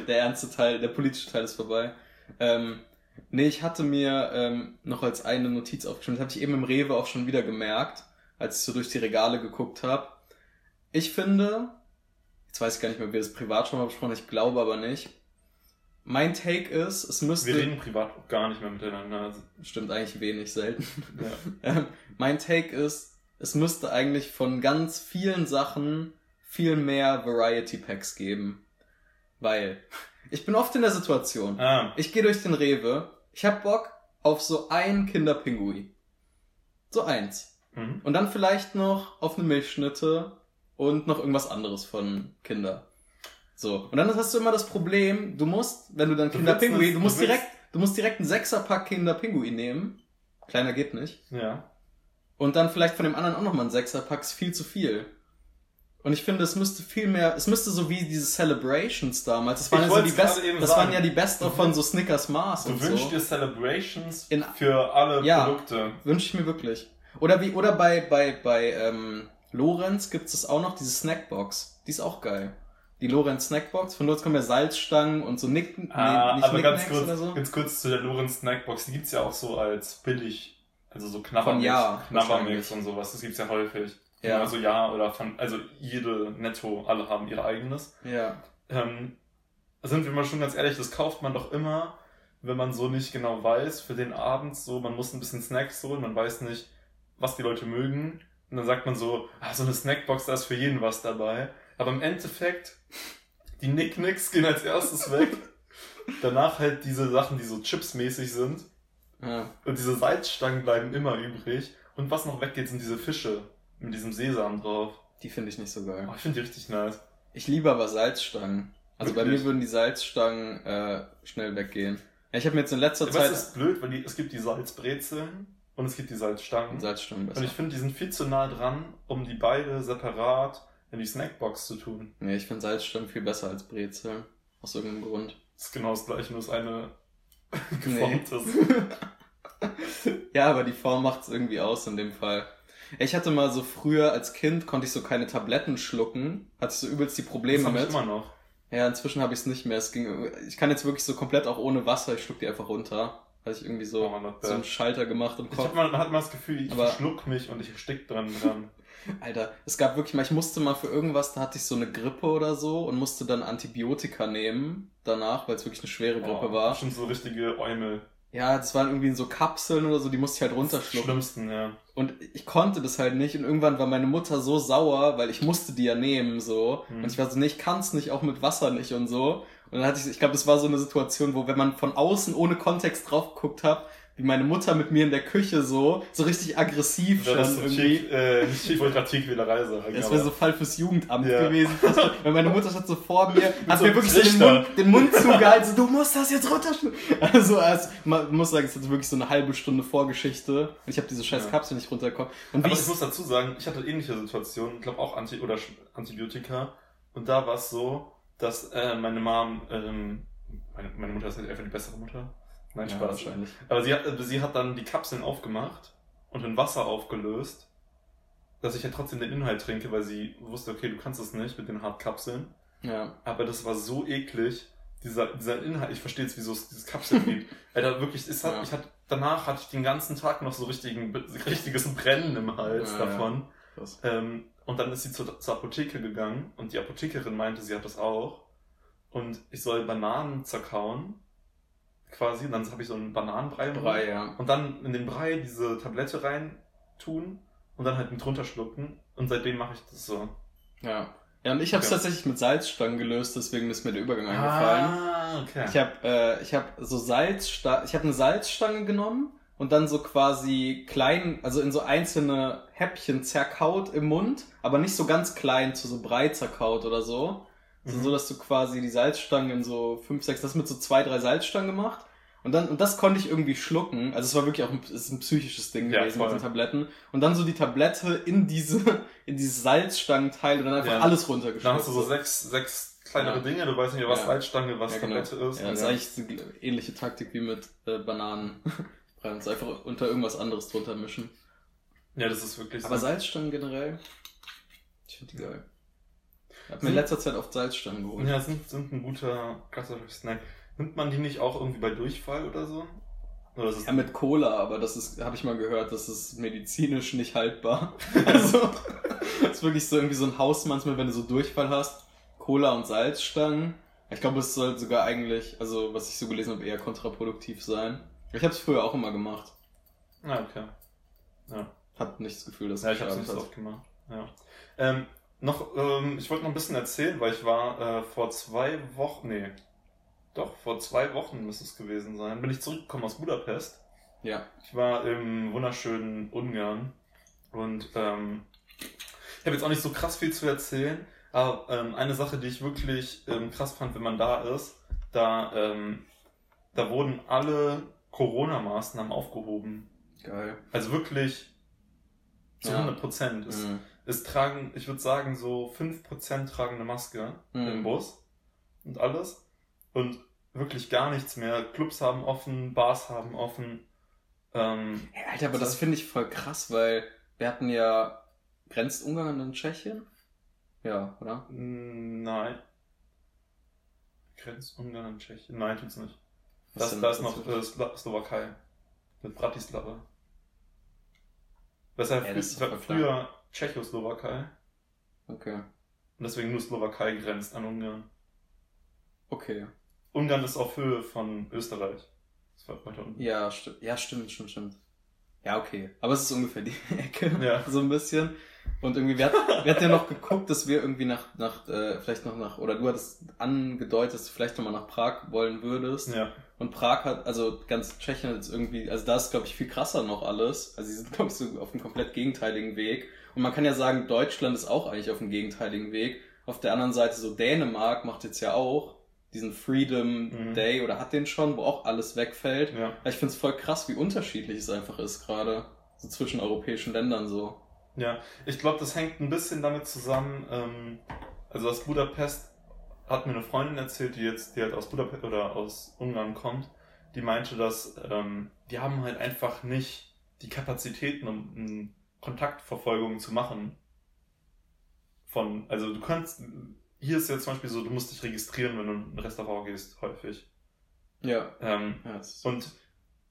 der ernste Teil, der politische Teil ist vorbei. Ähm, nee, ich hatte mir ähm, noch als eine Notiz aufgeschrieben, das habe ich eben im Rewe auch schon wieder gemerkt, als ich so durch die Regale geguckt habe. Ich finde, jetzt weiß ich gar nicht mehr, ob wir das privat schon mal besprochen haben, ich glaube aber nicht. Mein Take ist, es müsste... Wir reden privat gar nicht mehr miteinander. Also, Stimmt eigentlich wenig, selten. ja. *laughs* Ähm, mein Take ist, es müsste eigentlich von ganz vielen Sachen viel mehr Variety Packs geben. Weil *laughs* ich bin oft in der Situation, Ah, ich gehe durch den Rewe, ich hab Bock auf so ein Kinderpingui. So eins. mhm. Und dann vielleicht noch auf eine Milchschnitte und noch irgendwas anderes von Kinder. So. Und dann hast du immer das Problem, du musst, wenn du dann Du Kinderpingui, willst du musst direkt, du musst direkt einen Sechserpack Kinderpingui nehmen. Kleiner geht nicht. ja. Und dann vielleicht von dem anderen auch nochmal ein Sechserpack ist viel zu viel. Und ich finde, es müsste viel mehr, es müsste so wie diese Celebrations damals, das waren, Ich ja, so die Best, das sagen. waren ja die Best-of von so Snickers Mars Du und wünschst so. dir Celebrations In- für alle Ja. Produkte. Wünsche ich mir wirklich. Oder wie, oder bei, bei, bei ähm, Lorenz gibt es auch noch, diese Snackbox. Die ist auch geil. Die Lorenz Snackbox, von dort kommen ja Salzstangen und so Nick, Ah, nee, nicht aber ganz kurz, so. ganz kurz zu der Lorenz Snackbox. Die gibt's ja auch so als billig, also so Knabbermix, Ja, Knabbermix und sowas. Das gibt's ja häufig. Ja. Also ja, oder von, also jede Netto, alle haben ihr eigenes. Ja. Ähm, sind wir mal schon ganz ehrlich, das kauft man doch immer, wenn man so nicht genau weiß, für den Abend so, man muss ein bisschen Snacks holen, man weiß nicht, was die Leute mögen. Und dann sagt man so, ah, so eine Snackbox, da ist für jeden was dabei. Aber im Endeffekt, die Nicknicks gehen als erstes weg. Danach halt diese Sachen, die so chipsmäßig sind. ja. Und diese Salzstangen bleiben immer übrig. Und was noch weggeht, sind diese Fische mit diesem Sesam drauf. Die finde ich nicht so geil. Oh, ich finde die richtig nice. Ich liebe aber Salzstangen. Also bei Wirklich? mir würden die Salzstangen äh, schnell weggehen. Ja, ich habe mir jetzt in letzter es Zeit ist blöd, weil die, es gibt die Salzbrezeln und es gibt die Salzstangen. Salzstangen besser. Und ich finde, die sind viel zu nah dran, um die beide separat in die Snackbox zu tun. nee, ich finde Salzstangen viel besser als Brezeln. Aus irgendeinem Grund. Das ist genau das gleiche, nur das eine *laughs* geformt ist. *laughs* Ja, aber die Form macht's irgendwie aus in dem Fall. Ich hatte mal so früher als Kind konnte ich so keine Tabletten schlucken, hatte ich so übelst die Das Probleme hab ich mit. immer noch. Ja, inzwischen habe ich es nicht mehr. Es ging, ich kann jetzt wirklich so komplett auch ohne Wasser, ich schluck die einfach runter. Hatte ich irgendwie so, Oh, so einen. Schalter gemacht im Ich Kopf. hab mal, man hat mal das Gefühl, ich Aber- verschluck mich und ich erstick dran dran. *laughs* Alter, es gab wirklich mal, ich musste mal für irgendwas, da hatte ich so eine Grippe oder so und musste dann Antibiotika nehmen danach, weil es wirklich eine schwere Grippe Oh, war. Schon so richtige Eumel. Ja, das waren irgendwie so Kapseln oder so, die musste ich halt Das runterschlucken. Schlimmsten, ja. Und ich konnte das halt nicht und irgendwann war meine Mutter so sauer, weil ich musste die ja nehmen so. Hm. Und ich war so, nee, ich kann's nicht, auch mit Wasser nicht und so. Und dann hatte ich, ich glaube, das war so eine Situation, wo wenn man von außen ohne Kontext drauf geguckt hat, wie meine Mutter mit mir in der Küche so, so richtig aggressiv Das schon irgendwie. Äh, nicht, ich wollte gerade Tierquälerei sagen. Das wäre so Fall fürs Jugendamt Ja. gewesen. Weil meine Mutter stand so vor mir, *laughs* hat so mir wirklich so den. Mund, den Mund *laughs* zugehalten, so, du musst das jetzt runterschlucken. Also, also, man muss sagen, es ist wirklich so eine halbe Stunde Vorgeschichte. Und ich habe diese scheiß Ja. Kapsel nicht runtergekommen. Und Aber ich, ich muss dazu sagen, ich hatte ähnliche Situationen, ich glaube auch Anti oder Antibiotika. Und da war es so, dass äh, meine Mom, ähm, meine, meine Mutter ist halt einfach die bessere Mutter. Nein, ja, Spaß. wahrscheinlich. Aber sie hat, äh, sie hat dann die Kapseln aufgemacht und in Wasser aufgelöst, dass ich ja trotzdem den Inhalt trinke, weil sie wusste, okay, du kannst es nicht mit den Hartkapseln. Ja. Aber das war so eklig. Dieser, dieser Inhalt, ich verstehe jetzt, wieso es dieses Kapsel gibt. *laughs* Alter, wirklich, es hat, Ja. ich hatte, danach hatte ich den ganzen Tag noch so richtigen, richtiges Brennen im Hals Ja, ja. davon. Krass. Ähm, und dann ist sie zur, zur Apotheke gegangen und die Apothekerin meinte, sie hat das auch. Und ich soll Bananen zerkauen. Quasi. Und dann habe ich so einen Bananenbrei. Brei, ja. Und dann in den Brei diese Tablette rein tun und dann halt mit drunter schlucken. Und seitdem mache ich das so. Ja. Ja, und ich habe es Ja. tatsächlich mit Salzstangen gelöst, deswegen ist mir der Übergang eingefallen. Ah, okay. Ich habe äh, ich hab so Salzsta ich habe eine Salzstange genommen und dann so quasi klein, also in so einzelne Häppchen zerkaut im Mund, aber nicht so ganz klein zu so breit zerkaut oder so. Also Mhm. so, dass du quasi die Salzstangen in so fünf, sechs, das mit so zwei, drei Salzstangen gemacht. Und dann, und das konnte ich irgendwie schlucken. Also es war wirklich auch ein, es ist ein psychisches Ding Ja, gewesen voll. mit den Tabletten. Und dann so die Tablette in diese, in dieses Salzstangenteil und dann einfach Ja. alles runtergeschluckt. Dann hast du so sechs, sechs kleinere Ja. Dinge, du weißt nicht, was. Salzstange, was genau. Tablette ist. Ja, das ist eigentlich eine ähnliche Taktik wie mit äh, Bananen. *laughs* Uns einfach unter irgendwas anderes drunter mischen. ja, das ist wirklich Aber so. Salzstangen generell, ich finde die geil. Ich hab mir in letzter Zeit oft Salzstangen geholt. Ja, sind, sind ein guter klassischer Snack. Nimmt man die nicht auch irgendwie bei Durchfall oder so? Oder ist es Ja, mit Cola, aber das ist, habe ich mal gehört, das ist medizinisch nicht haltbar. *laughs* Also, das ist wirklich so irgendwie so ein Hausmannsmittel, wenn du so Durchfall hast. Cola und Salzstangen. Ich glaube, es soll sogar eigentlich, also was ich so gelesen habe, eher kontraproduktiv sein. Ich habe es früher auch immer gemacht. Ah, okay. Ja. Hab nicht das Gefühl, dass Ja, ich habe es nicht geschadet so oft gemacht. Ja. Ähm, noch, ähm, ich wollte noch ein bisschen erzählen, weil ich war äh, vor zwei Wochen, nee, doch, vor zwei Wochen müsste es gewesen sein, bin ich zurückgekommen aus Budapest. Ja. Ich war im wunderschönen Ungarn und ähm, ich habe jetzt auch nicht so krass viel zu erzählen, aber ähm, eine Sache, die ich wirklich ähm, krass fand, wenn man da ist, da, ähm, da wurden alle Corona-Maßnahmen aufgehoben. Geil. Also wirklich zu Ja. 100 Prozent. Es, Mhm. es tragen, ich würde sagen, so 5% tragen eine Maske Mhm. im Bus und alles. Und wirklich gar nichts mehr. Clubs haben offen, Bars haben offen. Ähm, Hey, Alter, aber das finde ich voll krass, weil wir hatten ja, grenzt Ungarn an Tschechien? Ja, oder? nein. Grenzt Ungarn an Tschechien? Nein, tut's nicht. Das, da ist noch äh, Slo Slowakei. Mit Bratislava. Das ist ja, das war früher Tschechoslowakei. Okay. Und deswegen nur Slowakei grenzt an Ungarn. Okay. Ungarn ist auf Höhe von Österreich. Das war weiter unten. Ja, sti ja, stimmt, stimmt, stimmt. Ja, okay. Aber es ist ungefähr die *laughs* Ecke. Ja. So ein bisschen. Und irgendwie, wir, hat- *laughs* wir hatten ja noch geguckt, dass wir irgendwie nach, nach äh, vielleicht noch nach, oder du hattest angedeutet, dass du vielleicht nochmal nach Prag wollen würdest. Ja. Und Prag hat, also ganz Tschechien hat jetzt irgendwie, also da ist, glaube ich, viel krasser noch alles. Also sie sind, glaube ich, so auf einem komplett gegenteiligen Weg. Und man kann ja sagen, Deutschland ist auch eigentlich auf einem gegenteiligen Weg. Auf der anderen Seite, so Dänemark macht jetzt ja auch diesen Freedom Mhm. Day oder hat den schon, wo auch alles wegfällt. Ja. Ich finde es voll krass, wie unterschiedlich es einfach ist, gerade so zwischen europäischen Ländern so. Ja. Ich glaube, das hängt ein bisschen damit zusammen, ähm, also aus Budapest hat mir eine Freundin erzählt, die jetzt, die halt aus Budapest oder aus Ungarn kommt, die meinte, dass ähm, die haben halt einfach nicht die Kapazitäten, um um Kontaktverfolgung zu machen. Von, also du kannst, hier ist jetzt zum Beispiel so, du musst dich registrieren, wenn du in ein Restaurant gehst, häufig. Ja. Ähm, ja und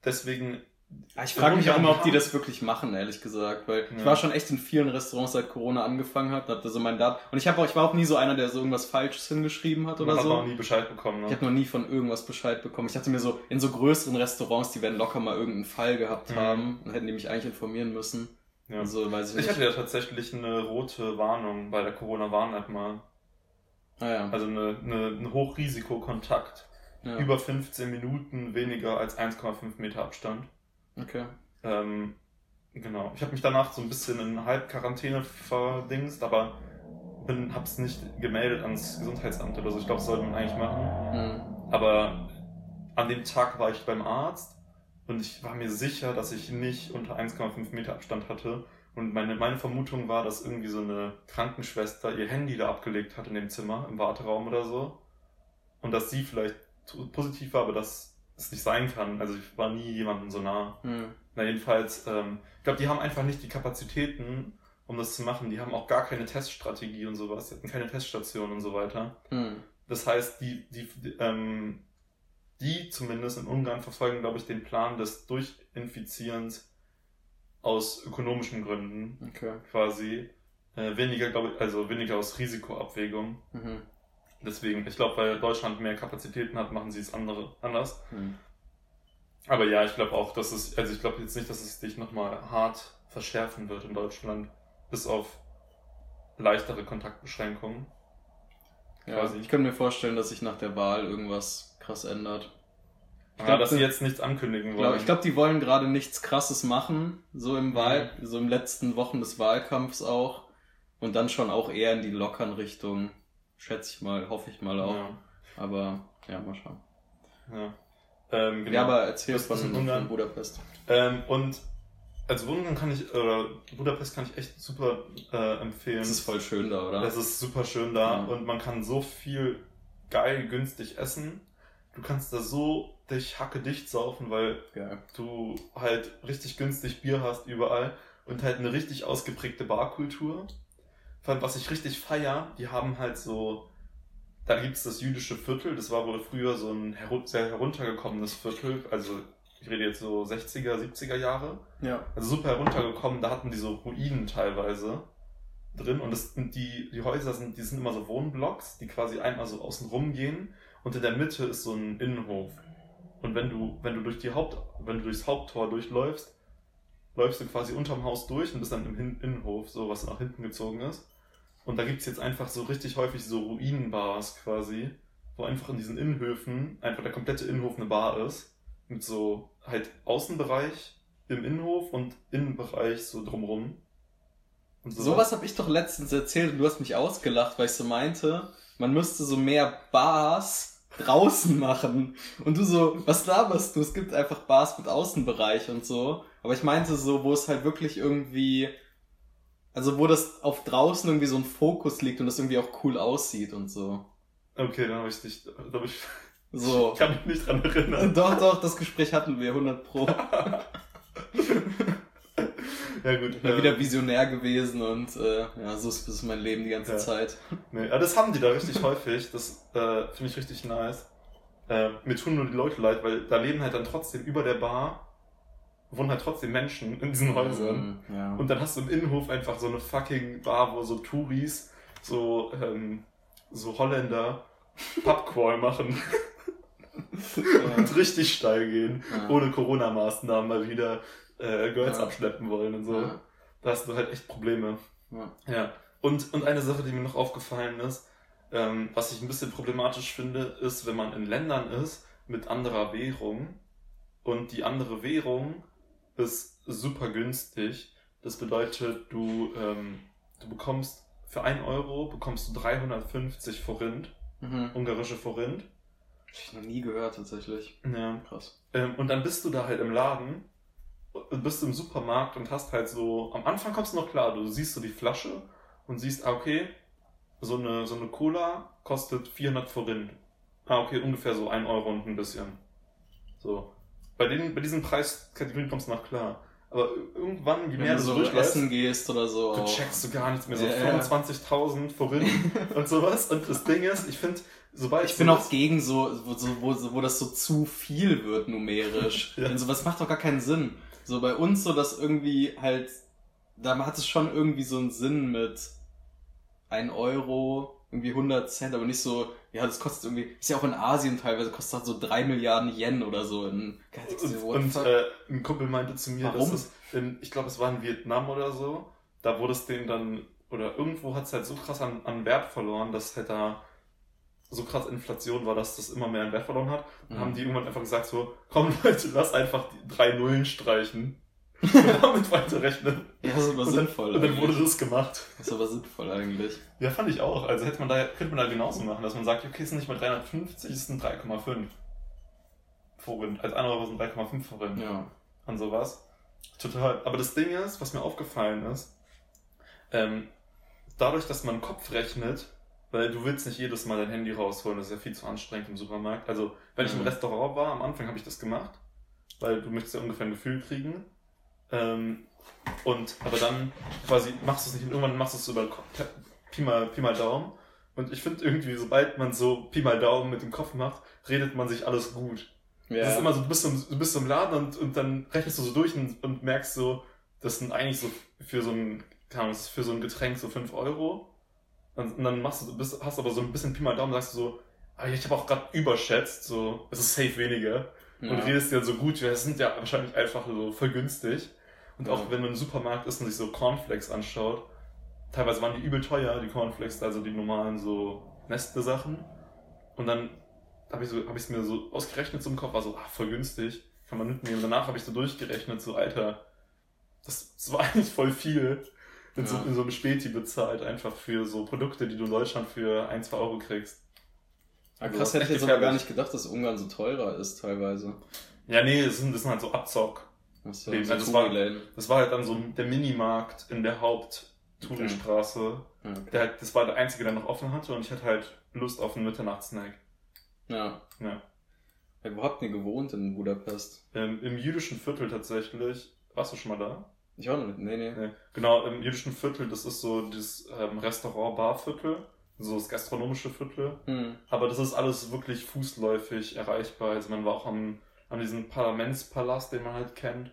deswegen ich frage mich auch immer, ob die das wirklich machen, ehrlich gesagt, weil ich Ja. war schon echt in vielen Restaurants, seit Corona angefangen hat, hatte so mein Dat und ich habe auch, ich war auch nie so einer, der so irgendwas Falsches hingeschrieben hat oder man so. auch nie Bescheid bekommen. Ich Ne? habe noch nie von irgendwas Bescheid bekommen. Ich dachte mir so, in so größeren Restaurants, die werden locker mal irgendeinen Fall gehabt Mhm. haben und hätten die mich eigentlich informieren müssen. Ja. Also weiß ich Ich nicht. hatte ja tatsächlich eine rote Warnung bei der Corona-Warn-App mal. ah ja. Also eine, eine, ein Hochrisikokontakt. ja. Über 15 Minuten weniger als 1,5 Meter Abstand. Okay. Ähm, genau. Ich habe mich danach so ein bisschen in Halbquarantäne verdingst, aber bin, hab's nicht gemeldet ans Gesundheitsamt oder so. Ich glaube, das sollte man eigentlich machen. Mhm. Aber an dem Tag war ich beim Arzt und ich war mir sicher, dass ich nicht unter 1,5 Meter Abstand hatte. Und meine, meine Vermutung war, dass irgendwie so eine Krankenschwester ihr Handy da abgelegt hat in dem Zimmer, im Warteraum oder so. Und dass sie vielleicht positiv war, aber dass es nicht sein kann. Also ich war nie jemandem so nah. Mhm. Na jedenfalls, ähm, ich glaube, die haben einfach nicht die Kapazitäten, um das zu machen. Die haben auch gar keine Teststrategie und sowas. Die hatten keine Teststation und so weiter. Hm. Das heißt, die, die, die, ähm, die zumindest in Ungarn verfolgen, glaube ich, den Plan des Durchinfizierens aus ökonomischen Gründen Okay. quasi. Äh, weniger, glaube ich, also weniger aus Risikoabwägung. Mhm. Deswegen, ich glaube, weil Deutschland mehr Kapazitäten hat, machen sie es andere anders. Hm. Aber ja, ich glaube auch, dass es, also ich glaube jetzt nicht, dass es sich nochmal hart verschärfen wird in Deutschland, bis auf leichtere Kontaktbeschränkungen. Ja, Quasi. ich könnte mir vorstellen, dass sich nach der Wahl irgendwas krass ändert. Ich glaub, dass sie das- jetzt nichts ankündigen Ich wollen. glaube, glaub, die wollen gerade nichts krasses machen, so im Wahl, Mhm. so im letzten Wochen des Wahlkampfs auch. Und dann schon auch eher in die lockeren Richtungen. Schätze ich mal, hoffe ich mal auch. Ja, Aber ja, mal schauen. ja. Ähm, genau. Ja, aber erzähl Das ist von, in Budapest. ähm, und also Ungarn kann ich, oder Budapest kann ich echt super äh, empfehlen. Es ist voll schön da, oder? Es ist super schön da Ja. und man kann so viel geil günstig essen. Du kannst da so dich hacke dicht saufen, weil Geil. du halt richtig günstig Bier hast überall und halt eine richtig ausgeprägte Barkultur. Vor allem, was ich richtig feier, die haben halt so, da gibt's das jüdische Viertel, das war wohl früher so ein heru sehr heruntergekommenes Viertel, also ich rede jetzt so 60er, 70er Jahre, Ja. also super heruntergekommen, da hatten die so Ruinen teilweise drin und das sind die, die Häuser sind, die sind immer so Wohnblocks, die quasi einmal so außen rum gehen und in der Mitte ist so ein Innenhof. Und wenn du, wenn du durch die Haupt, wenn du durchs Haupttor durchläufst, läufst du quasi unterm Haus durch und bist dann im Hin Innenhof, so was nach hinten gezogen ist. Und da gibt's jetzt einfach so richtig häufig so Ruinenbars quasi, wo einfach in diesen Innenhöfen einfach der komplette Innenhof eine Bar ist. Mit so halt Außenbereich im Innenhof und Innenbereich so drumrum. Und Sowas habe ich doch letztens erzählt und du hast mich ausgelacht, weil ich so meinte, man müsste so mehr Bars draußen machen. Und du so, was laberst du? Es gibt einfach Bars mit Außenbereich und so. Aber ich meinte so, wo es halt wirklich irgendwie, also wo das auf draußen irgendwie so ein Fokus liegt und das irgendwie auch cool aussieht und so. Okay, dann habe ich dich, da hab ich, So. *laughs* ich kann mich nicht dran erinnern. *laughs* Doch, doch, das Gespräch hatten wir, 100 pro. *laughs* Ja gut. Mal äh, wieder visionär gewesen und äh, ja, so ist mein Leben die ganze Ja. Zeit. Nee, aber das haben die da richtig häufig. Das äh, finde ich richtig nice. Äh, mir tun nur die Leute leid, weil da leben halt dann trotzdem über der Bar, wohnen halt trotzdem Menschen in diesen Häusern. Mhm, Ja. Und dann hast du im Innenhof einfach so eine fucking Bar, wo so Touris, so, ähm, so Holländer *laughs* Pubcrawl machen und richtig steil gehen, Ja. ohne Corona-Maßnahmen mal wieder äh, Girls abschleppen wollen und so. Da hast du halt echt Probleme. Ja. Ja, und, und eine Sache, die mir noch aufgefallen ist, ähm, was ich ein bisschen problematisch finde, ist, wenn man in Ländern ist mit anderer Währung und die andere Währung ist super günstig. Das bedeutet, du, ähm, du bekommst für 1 Euro bekommst du 350 Forint, Mhm. ungarische Forint. Hab ich noch nie gehört, tatsächlich. Ja. Krass. Ähm, und dann bist du da halt im Laden, bist im Supermarkt und hast halt so, am Anfang kommst du noch klar, du siehst so die Flasche und siehst, ah, okay, so eine, so eine Cola kostet 400 Forint. Ah, okay, ungefähr so 1 Euro und ein bisschen. So. Bei, den, bei diesen Preiskategorien kommst du noch klar. Aber irgendwann, je Wenn mehr du du so durchläufst, essen gehst oder so. du checkst du gar nichts mehr. So ja. 25.000 Forint *laughs* und sowas. Und das Ding ist, ich finde, sobald Ich bin auch gegen so, wo, wo, wo das so zu viel wird numerisch. *laughs* Ja. Denn sowas macht doch gar keinen Sinn. So bei uns so, dass irgendwie halt, da hat es schon irgendwie so einen Sinn mit 1 Euro, irgendwie 100 Cent, aber nicht so, ja, das kostet irgendwie, ist ja auch in Asien teilweise, kostet halt so 3 Milliarden Yen oder so. In, Und, und äh, ein Kumpel meinte zu mir, Warum? dass es in, ich glaube, es war in Vietnam oder so, da wurde es denen dann, oder irgendwo hat es halt so krass an, an Wert verloren, dass halt da so krass Inflation war, dass das immer mehr an Wert verloren hat. Dann Mhm. haben die irgendwann einfach gesagt so, komm Leute, lass einfach die drei Nullen streichen. Und *laughs* damit weiterrechnen. ja, das ist aber Und dann, sinnvoll. und dann wurde das gemacht. Das ist aber sinnvoll eigentlich. Ja, fand ich auch. Also hätte man da, könnte man da genauso machen, dass man sagt, okay, es sind nicht mal 350, es sind 3,5 Forint. Als 1 Euro sind 3,5 Forint. Ja. an sowas. Total. Aber das Ding ist, was mir aufgefallen ist, ähm, dadurch, dass man Kopf rechnet, weil du willst nicht jedes Mal dein Handy rausholen, das ist ja viel zu anstrengend im Supermarkt. Also, wenn ich im Mhm. Restaurant war, am Anfang habe ich das gemacht, weil du möchtest ja ungefähr ein Gefühl kriegen. Ähm, und, aber dann quasi machst du es nicht und irgendwann machst du es über Pi mal, Pi mal Daumen. Und ich finde irgendwie, sobald man so Pi mal Daumen mit dem Kopf macht, redet man sich alles gut. Ja. Das ist immer so, du bist, im, du bist im Laden und, und dann rechnest du so durch und, und merkst so, das sind eigentlich so für so ein, keine für so ein Getränk so 5 Euro. Und, und dann machst du, bist, hast aber so ein bisschen Pi mal Daumen, sagst du so, ah, ich habe auch gerade überschätzt, so, es ist safe weniger. Ja. Und redest dir so gut, wir sind ja wahrscheinlich einfach so voll günstig. Und auch wenn man im Supermarkt ist und sich so Cornflakes anschaut, teilweise waren die übel teuer, die Cornflakes, also die normalen so Nestle-Sachen. Und dann habe ich so, hab mir so ausgerechnet so im Kopf, war so, ah, voll günstig, kann man mitnehmen. Danach habe ich so durchgerechnet, so, Alter, das, das war *laughs* eigentlich voll viel. In, ja. so, in so einem Späti bezahlt, einfach für so Produkte, die du in Deutschland für 1, 2 Euro kriegst. Ah, krass, hätte ich jetzt aber gar nicht gedacht, dass Ungarn so teurer ist, teilweise. Ja, nee, das sind, das sind halt so Abzock. So, so das, war, das war halt dann so der Minimarkt in der Haupt-Touri-Straße. Okay. Okay. Der, das war der einzige, der noch offen hatte und ich hatte halt Lust auf einen Mitternachtssnack. Ja. Ja. ja. Wo habt ihr gewohnt in Budapest? Ähm, Im jüdischen Viertel tatsächlich. Warst du schon mal da? Ich war noch nicht, nee, nee. nee. Genau, im jüdischen Viertel, das ist so das ähm, Restaurant-Bar-Viertel, so das gastronomische Viertel. Hm. Aber das ist alles wirklich fußläufig erreichbar. Also man war auch am, an diesem Parlamentspalast, den man halt kennt,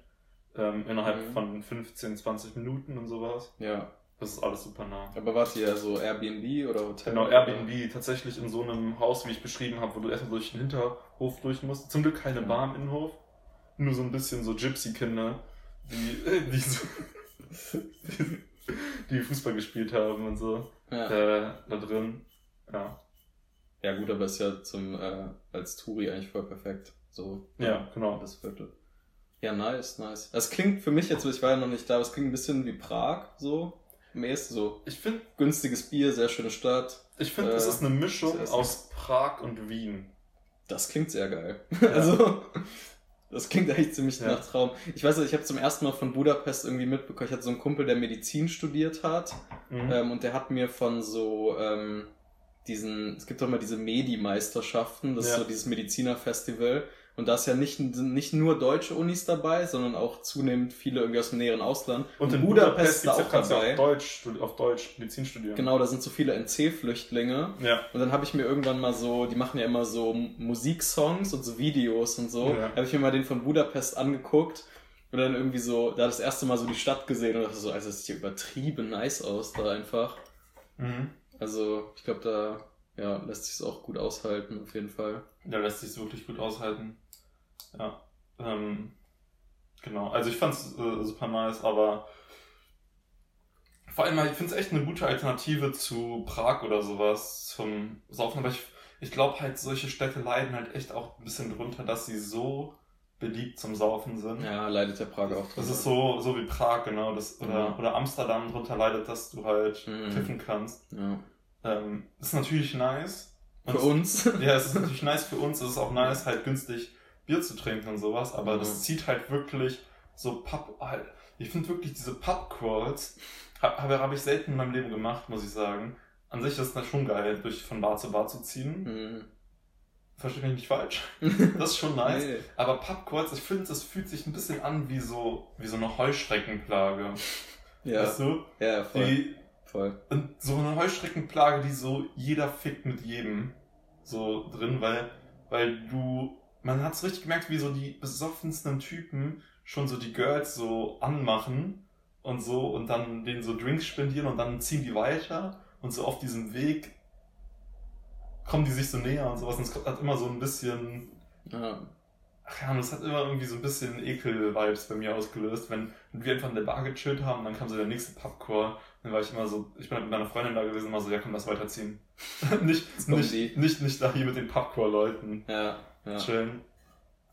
ähm, innerhalb mhm. von 15, 20 Minuten und sowas. Ja. Das ist alles super nah. Aber wart ihr so Airbnb oder Hotel? Genau, Airbnb. Oder? Tatsächlich in so einem Haus, wie ich beschrieben habe, wo du erstmal durch den Hinterhof durch musst. Zum Glück keine ja. Bar im Innenhof. Nur so ein bisschen so Gypsy-Kinder, die, die, so, *laughs* die Fußball gespielt haben und so. Ja. Äh, da drin. Ja. Ja, gut, aber ist ja zum, äh, als Touri eigentlich voll perfekt. So. Ja, genau. Das Viertel. Ja, nice, nice. Das klingt für mich jetzt, ich war ja noch nicht da, aber es klingt ein bisschen wie Prag, so. Mäßig so. Ich finde. Günstiges Bier, sehr schöne Stadt. Ich finde, äh, es ist eine Mischung aus Prag und Wien. Das klingt sehr geil. Ja. *laughs* Also, das klingt eigentlich ziemlich ja. nach Traum. Ich weiß nicht, ich habe zum ersten Mal von Budapest irgendwie mitbekommen. Ich hatte so einen Kumpel, der Medizin studiert hat. Mhm. Ähm, und der hat mir von so ähm, diesen, es gibt doch mal diese Medi-Meisterschaften, das ja. ist so dieses Medizinerfestival. Und da ist ja nicht, nicht nur deutsche Unis dabei, sondern auch zunehmend viele irgendwie aus dem näheren Ausland. Und, in Budapest, Budapest auch dabei. Auf Deutsch, auf Deutsch Medizin studieren. Genau, da sind so viele NC-Flüchtlinge. Ja. Und dann habe ich mir irgendwann mal so, die machen ja immer so Musiksongs und so Videos und so. Ja. habe ich mir mal den von Budapest angeguckt. Und dann irgendwie so, da das erste Mal so die Stadt gesehen und dachte so, also das sieht ja übertrieben nice aus da einfach. Mhm. Also, ich glaube, da ja, lässt sich es auch gut aushalten, auf jeden Fall. Da lässt sich es wirklich gut aushalten. Ja. Ähm, genau. Also ich fand's äh, super nice, aber vor allem, ich finde es echt eine gute Alternative zu Prag oder sowas zum Saufen. Aber ich, ich glaube halt, solche Städte leiden halt echt auch ein bisschen drunter, dass sie so beliebt zum Saufen sind. Ja, leidet der Prag auch drunter. Das ist so, so wie Prag, genau. Das, oder, mhm. oder Amsterdam drunter leidet, dass du halt mhm. kiffen kannst. Ja. Ähm, ist natürlich nice. Und für uns? Ja, es ist natürlich nice für uns. Es ist auch nice, halt günstig Bier zu trinken und sowas, aber mhm. das zieht halt wirklich so Pub, halt, ich finde wirklich diese Pub-Crawls, habe hab ich selten in meinem Leben gemacht, muss ich sagen. An sich ist das schon geil, durch von Bar zu Bar zu ziehen. Mhm. Verstehe mich nicht falsch. *laughs* Das ist schon nice. nee. Aber Pubquartz, ich finde, das fühlt sich ein bisschen an wie so, wie so eine Heuschreckenplage. Ja. Weißt du? Ja, voll. Die, voll. Und so eine Heuschreckenplage, die so jeder fickt mit jedem so drin, weil, weil du man hat es richtig gemerkt, wie so die besoffensten Typen schon so die Girls so anmachen und so und dann denen so Drinks spendieren und dann ziehen die weiter und so auf diesem Weg kommen die sich so näher und sowas und es hat immer so ein bisschen ja. Ach ja, das hat immer irgendwie so ein bisschen Ekel-Vibes bei mir ausgelöst, wenn, wenn wir einfach in der Bar gechillt haben, dann kam so der nächste Pubcore, dann war ich immer so, ich bin mit meiner Freundin da gewesen, immer so, ja komm, lass weiterziehen. *laughs* nicht, nicht, nicht, nicht da hier mit den Pubcore-Leuten. Ja ja. chillen.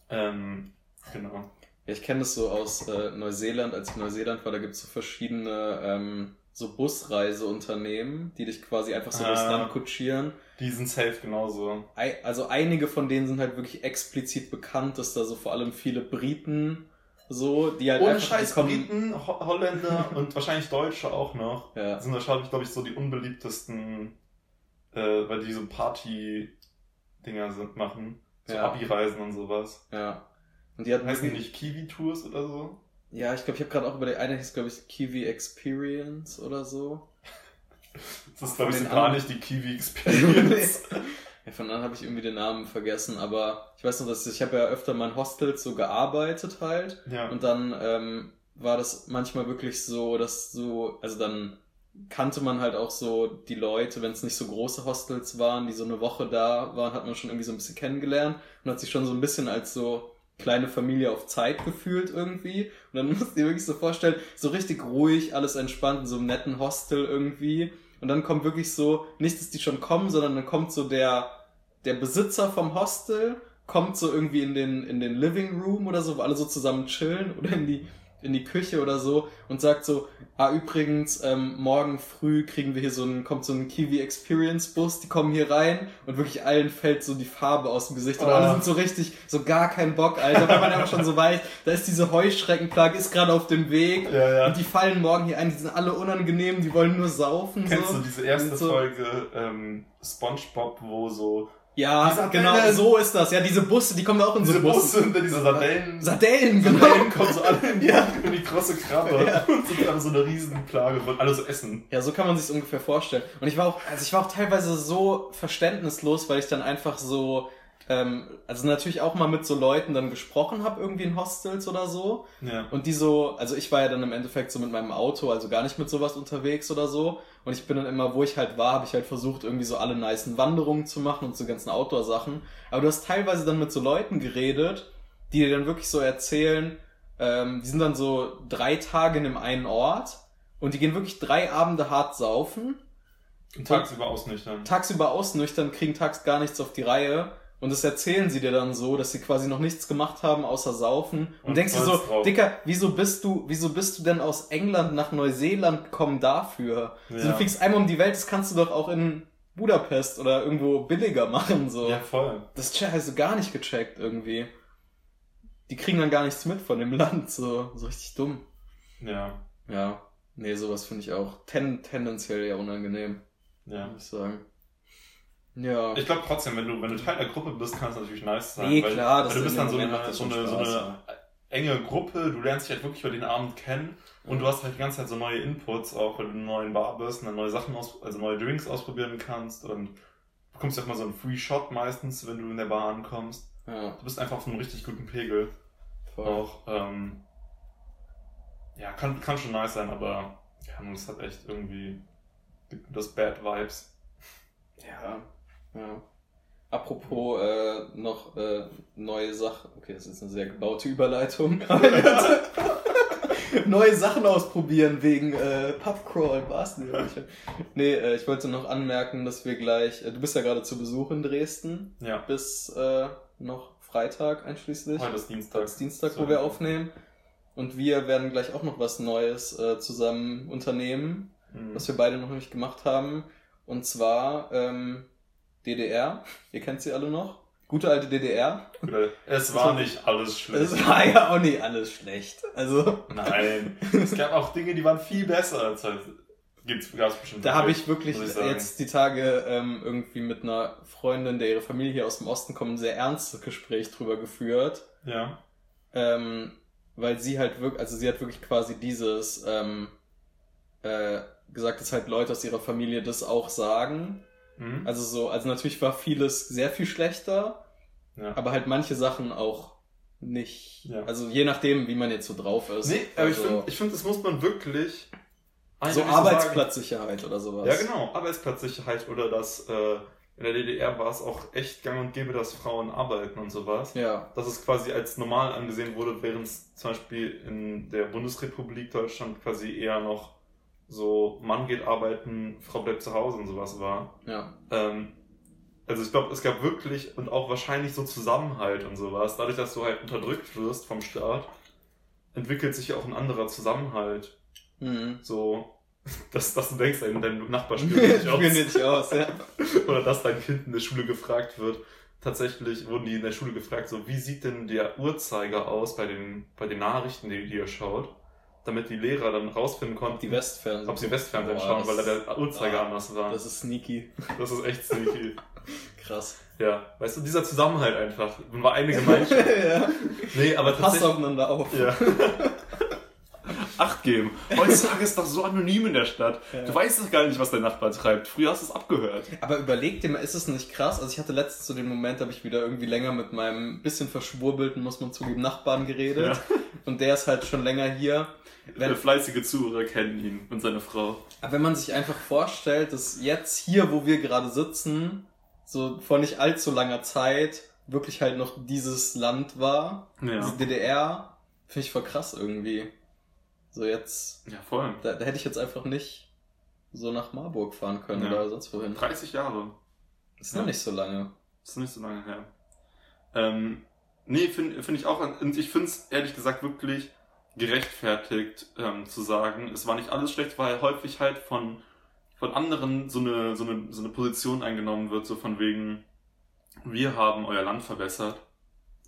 Ähm, genau. Ja, ich kenne das so aus äh, Neuseeland. Als ich in Neuseeland war, da gibt es so verschiedene ähm, so Busreiseunternehmen, die dich quasi einfach so ah, durchs Land kutschieren. Die sind safe genauso. Also einige von denen sind halt wirklich explizit bekannt, dass da so vor allem viele Briten so, die halt Ohne Scheiß Briten, Ho Holländer *laughs* und wahrscheinlich Deutsche auch noch. Ja. Sind wahrscheinlich, glaube ich, so die unbeliebtesten, äh, weil die so Party-Dinger sind, machen. So ja. Abi-Reisen und sowas. Ja. Und die hatten. Heißen die nicht Kiwi-Tours oder so? Ja, ich glaube, ich habe gerade auch über die eine hieß, glaube ich, Kiwi Experience oder so. Das ist, glaube ich, so gar nicht die Kiwi *laughs* Experience. ja, von dann habe ich irgendwie den Namen vergessen, aber ich weiß noch, dass ich, ich habe ja öfter mal in Hostels so gearbeitet halt. Ja. Und dann ähm, war das manchmal wirklich so, dass so, also dann kannte man halt auch so die Leute, wenn es nicht so große Hostels waren, die so eine Woche da waren, hat man schon irgendwie so ein bisschen kennengelernt und hat sich schon so ein bisschen als so kleine Familie auf Zeit gefühlt irgendwie. Und dann *laughs* musst du dir wirklich so vorstellen, so richtig ruhig, alles entspannt in so einem netten Hostel irgendwie. Und dann kommt wirklich so, nicht, dass die schon kommen, sondern dann kommt so der, der Besitzer vom Hostel, kommt so irgendwie in den, in den Living Room oder so, wo alle so zusammen chillen oder in die, in die Küche oder so und sagt so, ah übrigens, ähm, morgen früh kriegen wir hier so einen, kommt so ein Kiwi Experience Bus, die kommen hier rein und wirklich allen fällt so die Farbe aus dem Gesicht und Oh. alle sind so richtig, so gar kein Bock, Alter, weil man einfach schon so weiß, da ist diese Heuschreckenplage, ist gerade auf dem Weg Ja, ja. und die fallen morgen hier ein, die sind alle unangenehm, die wollen nur saufen. Kennst so. du diese erste so. Folge ähm, Spongebob, wo so Ja, genau, so ist das. Ja, diese Busse, die kommen da auch in so diese Busse. Busse und diese Sardellen. Sardellen, genau. Sardellen kommen so alle in die, Ja. in die große Krabbe Ja. und sind dann so eine Riesenplage und alle so essen. Ja, so kann man sich ungefähr vorstellen. Und ich war auch, also ich war auch teilweise so verständnislos, weil ich dann einfach so, ähm, also natürlich auch mal mit so Leuten dann gesprochen habe, irgendwie in Hostels oder so. Ja. Und die so, also ich war ja dann im Endeffekt so mit meinem Auto, also gar nicht mit sowas unterwegs oder so. Und ich bin dann immer, wo ich halt war, habe ich halt versucht, irgendwie so alle nicen Wanderungen zu machen und so ganzen Outdoor-Sachen. Aber du hast teilweise dann mit so Leuten geredet, die dir dann wirklich so erzählen, ähm, die sind dann so drei Tage in einem einen Ort und die gehen wirklich drei Abende hart saufen, Und tagsüber ausnüchtern. tagsüber ausnüchtern, kriegen tags gar nichts auf die Reihe. Und das erzählen sie dir dann so, dass sie quasi noch nichts gemacht haben, außer saufen. Und, Und denkst dir so, drauf. Dicker, wieso bist du, wieso bist du denn aus England nach Neuseeland gekommen dafür? Ja. So, du fliegst einmal um die Welt, das kannst du doch auch in Budapest oder irgendwo billiger machen, so. Ja, voll. Das hast du gar nicht gecheckt irgendwie. Die kriegen dann gar nichts mit von dem Land, so, so richtig dumm. Ja. Ja. Nee, sowas finde ich auch ten, tendenziell ja unangenehm, Ja. muss ich sagen. Ja. Ich glaube trotzdem, wenn du, wenn du Teil der Gruppe bist, kann es natürlich nice sein. Nee, weil, klar, weil du bist dann so eine, so eine, so eine enge Gruppe, du lernst dich halt wirklich über den Abend kennen und du hast halt die ganze Zeit so neue Inputs, auch weil du in einer neuen Bar bist und dann neue Sachen aus, also neue Drinks ausprobieren kannst und du bekommst ja auch mal so einen Free Shot meistens, wenn du in der Bar ankommst. ja. Du bist einfach auf einem richtig guten Pegel. Voll. Auch, ähm, ja, kann, kann schon nice sein, aber ja, das hat echt irgendwie das Bad Vibes. Ja, ja. Apropos äh, noch äh, neue Sachen. Okay, das ist eine sehr gebaute Überleitung. *laughs* neue Sachen ausprobieren wegen äh, Pubcrawl, war's nicht. Nee, äh, ich wollte noch anmerken, dass wir gleich. Äh, du bist ja gerade zu Besuch in Dresden Ja, bis äh, noch Freitag einschließlich. heute ist Dienstag. Das ist Dienstag, So, wo wir ja. aufnehmen. Und wir werden gleich auch noch was Neues äh, zusammen unternehmen Mhm. was wir beide noch nicht gemacht haben. Und zwar ähm, DDR. Ihr kennt sie alle noch. Gute alte DDR. Es war nicht alles schlecht. Es war ja auch nicht alles schlecht. Also Nein. Es gab auch Dinge, die waren viel besser als halt. Gibt's, gab's bestimmt. da habe ich wirklich ich jetzt die Tage ähm, irgendwie mit einer Freundin, der ihre Familie hier aus dem Osten kommt, ein sehr ernstes Gespräch drüber geführt. Ja. Ähm, weil sie halt wirklich, also sie hat wirklich quasi dieses ähm, äh, gesagt, dass halt Leute aus ihrer Familie das auch sagen. Mhm. Also so, also natürlich war vieles sehr viel schlechter, ja. aber halt manche Sachen auch nicht. Ja. Also je nachdem, wie man jetzt so drauf ist. Nee, aber ich also, finde, ich find, das muss man wirklich. so Arbeitsplatzsicherheit oder sowas. Ja, genau. Arbeitsplatzsicherheit oder das, äh, in der DDR war es auch echt gang und gäbe, dass Frauen arbeiten und sowas. Ja, Dass es quasi als normal angesehen wurde, während es zum Beispiel in der Bundesrepublik Deutschland quasi eher noch so Mann geht arbeiten, Frau bleibt zu Hause und sowas war. ja, Ähm, also ich glaube, es gab wirklich und auch wahrscheinlich so Zusammenhalt und sowas. Dadurch, dass du halt unterdrückt wirst vom Staat, entwickelt sich ja auch ein anderer Zusammenhalt. mhm. So, *laughs* dass, dass du denkst, dein, Nachbar spielt *laughs* dich aus. Dich aus, ja. *laughs* Oder dass dein Kind in der Schule gefragt wird. Tatsächlich wurden die in der Schule gefragt, so wie sieht denn der Uhrzeiger aus bei den, bei den Nachrichten, die, die ihr schaut, damit die Lehrer dann rausfinden konnten, Die Westfernsehen. ob sie Westfernsehen Boah, schauen, weil da der Uhrzeiger ah, anders war. Das ist sneaky. Das ist echt sneaky. *laughs* Krass. Ja, weißt du, dieser Zusammenhalt einfach. Man war eine Gemeinschaft. *laughs* ja. Nee, aber Passt aufeinander auf. Ja. *laughs* Acht geben. Heutzutage ist doch so anonym in der Stadt. Ja. Du weißt doch gar nicht, was dein Nachbar treibt. Früher hast du es abgehört. Aber überleg dir mal, ist es nicht krass? Also ich hatte letztens so den Moment, da habe ich wieder irgendwie länger mit meinem bisschen verschwurbelten, muss man zugeben, Nachbarn geredet. Und der ist halt schon länger hier. Wenn, Wenn fleißige Zuhörer kennen ihn und seine Frau. aber wenn man sich einfach vorstellt, dass jetzt hier, wo wir gerade sitzen, so vor nicht allzu langer Zeit wirklich halt noch dieses Land war, Ja. diese DDR, finde ich voll krass irgendwie. So jetzt, Ja, voll. da, da hätte ich jetzt einfach nicht so nach Marburg fahren können Ja. oder sonst wohin. 30 Jahre. Ist noch Ja. nicht so lange. Ist nicht so lange her. Ähm, nee, finde find ich auch. Und ich finde es ehrlich gesagt wirklich gerechtfertigt ähm, zu sagen, es war nicht alles schlecht, weil häufig halt von, von anderen so eine, so, eine, so eine Position eingenommen wird, so von wegen, wir haben euer Land verbessert.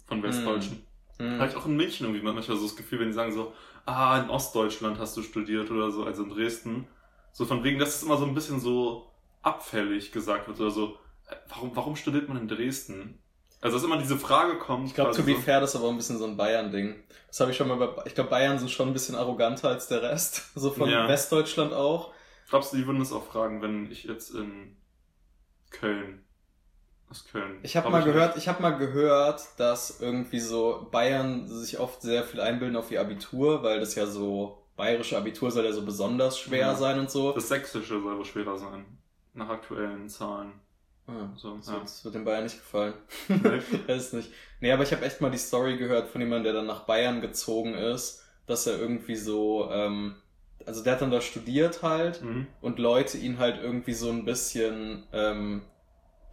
Von Westdeutschen. Hm. Habe ich auch in München irgendwie manchmal so das Gefühl, wenn die sagen so, ah, in Ostdeutschland hast du studiert oder so, also in Dresden. So von wegen, dass es immer so ein bisschen so abfällig gesagt wird oder so, äh, warum, warum studiert man in Dresden? Also dass immer diese Frage kommt. Ich glaube, to be so, fair, das ist aber ein bisschen so ein Bayern-Ding. Das habe ich schon mal bei, ich glaube, Bayern sind schon ein bisschen arroganter als der Rest. *laughs* So von Ja. Westdeutschland auch. Glaubst du, die würden das auch fragen, wenn ich jetzt in Köln, aus Köln. Ich habe mal nicht. gehört, ich habe mal gehört, dass irgendwie so Bayern sich oft sehr viel einbilden auf ihr Abitur, weil das ja so bayerische Abitur soll ja so besonders schwer Ja. sein und so. Das Sächsische soll wohl schwerer sein. Nach aktuellen Zahlen. Ah, So, das, ja. wird- das wird den Bayern nicht gefallen. Nee. *laughs* Weiß nicht. Nee, aber ich habe echt mal die Story gehört von jemandem, der dann nach Bayern gezogen ist, dass er irgendwie so, ähm, also der hat dann da studiert halt Mhm. und Leute ihn halt irgendwie so ein bisschen, ähm,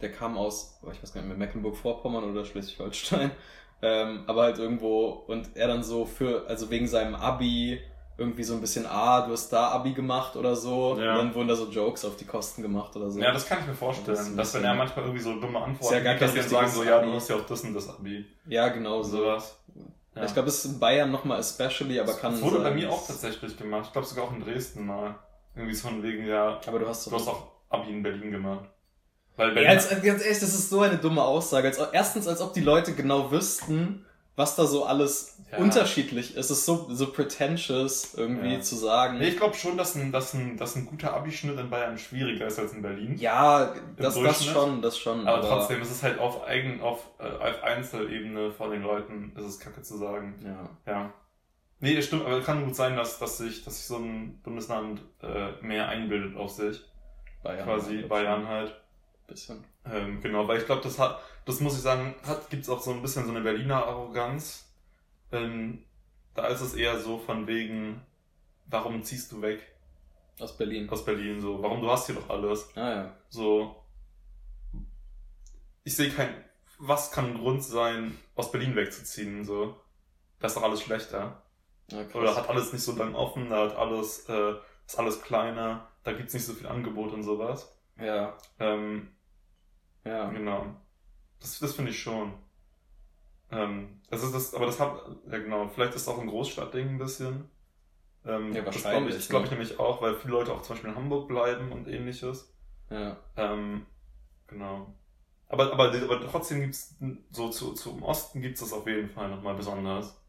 der kam aus, ich weiß gar nicht mehr, Mecklenburg-Vorpommern oder Schleswig-Holstein, *laughs* ähm, aber halt irgendwo und er dann so für, also wegen seinem Abi irgendwie so ein bisschen, ah, du hast da Abi gemacht oder so, Ja. und dann wurden da so Jokes auf die Kosten gemacht oder so. Ja, das kann ich mir Das vorstellen. ein dass wenn er manchmal irgendwie so dumme Antworten Ist ja gibt, dass die sagen so, ja, du hast ja auch das und das Abi. ja, genau so. Sowas. Ja. Ich glaube, es ist in Bayern nochmal especially, aber kann das wurde bei sein, mir auch tatsächlich gemacht. Ich glaube sogar auch in Dresden mal. Irgendwie so von wegen, ja, Aber du hast du hast auch Abi in Berlin gemacht. Weil Ja, als, ganz ehrlich, das ist so eine dumme Aussage. Als, erstens, als ob die Leute genau wüssten, was da so alles Ja. unterschiedlich ist. Es ist so, so pretentious irgendwie Ja. zu sagen. Nee, ich glaube schon, dass ein, dass, ein, dass ein guter Abischnitt in Bayern schwieriger ist als in Berlin. ja, das, das schon, das schon. Aber, trotzdem ist es halt auf eigen, auf, äh, auf Einzelebene von den Leuten, ist es kacke zu sagen. Ja. Ja. Nee, das stimmt, aber es kann gut sein, dass, dass sich, dass sich so ein Bundesland äh, mehr einbildet auf sich. Bayern. Quasi glaub Bayern halt. Bisschen. Ähm, genau, weil ich glaube, das hat, das muss ich sagen, hat, gibt's auch so ein bisschen so eine Berliner Arroganz. Ähm, da ist es eher so von wegen, warum ziehst du weg Aus Berlin. aus Berlin? So, warum du hast hier doch alles? Ah ja. So, ich sehe kein, was kann ein Grund sein, aus Berlin wegzuziehen? So, da ist doch alles schlechter. ja krass. Oder hat alles nicht so lang offen, da hat alles, äh, ist alles kleiner, da gibt's nicht so viel Angebot und sowas. ja. Ähm, Ja. Genau. Das, das finde ich schon. Ähm, das ist das, aber das hat, ja genau, vielleicht ist es auch ein Großstadtding ein bisschen. Ähm, Ja, Das glaube wahrscheinlich, ich, glaub ich ne? nämlich auch, weil viele Leute auch zum Beispiel in Hamburg bleiben und ähnliches. Ja. Ähm, genau. Aber, aber, aber trotzdem gibt's so zu, zum Osten gibt's das auf jeden Fall nochmal besonders.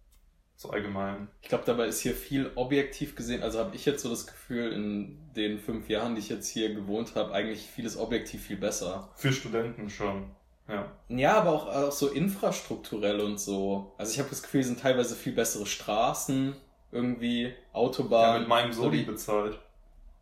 So allgemein. Ich glaube, dabei ist hier viel objektiv gesehen. Also habe ich jetzt so das Gefühl, in den fünf Jahren, die ich jetzt hier gewohnt habe, eigentlich vieles objektiv viel besser. Für Studenten schon. Ja. Ja, aber auch, auch so infrastrukturell und so. Also ich habe das Gefühl, hier sind teilweise viel bessere Straßen, irgendwie ja Autobahnen. mit meinem so Soli die- bezahlt.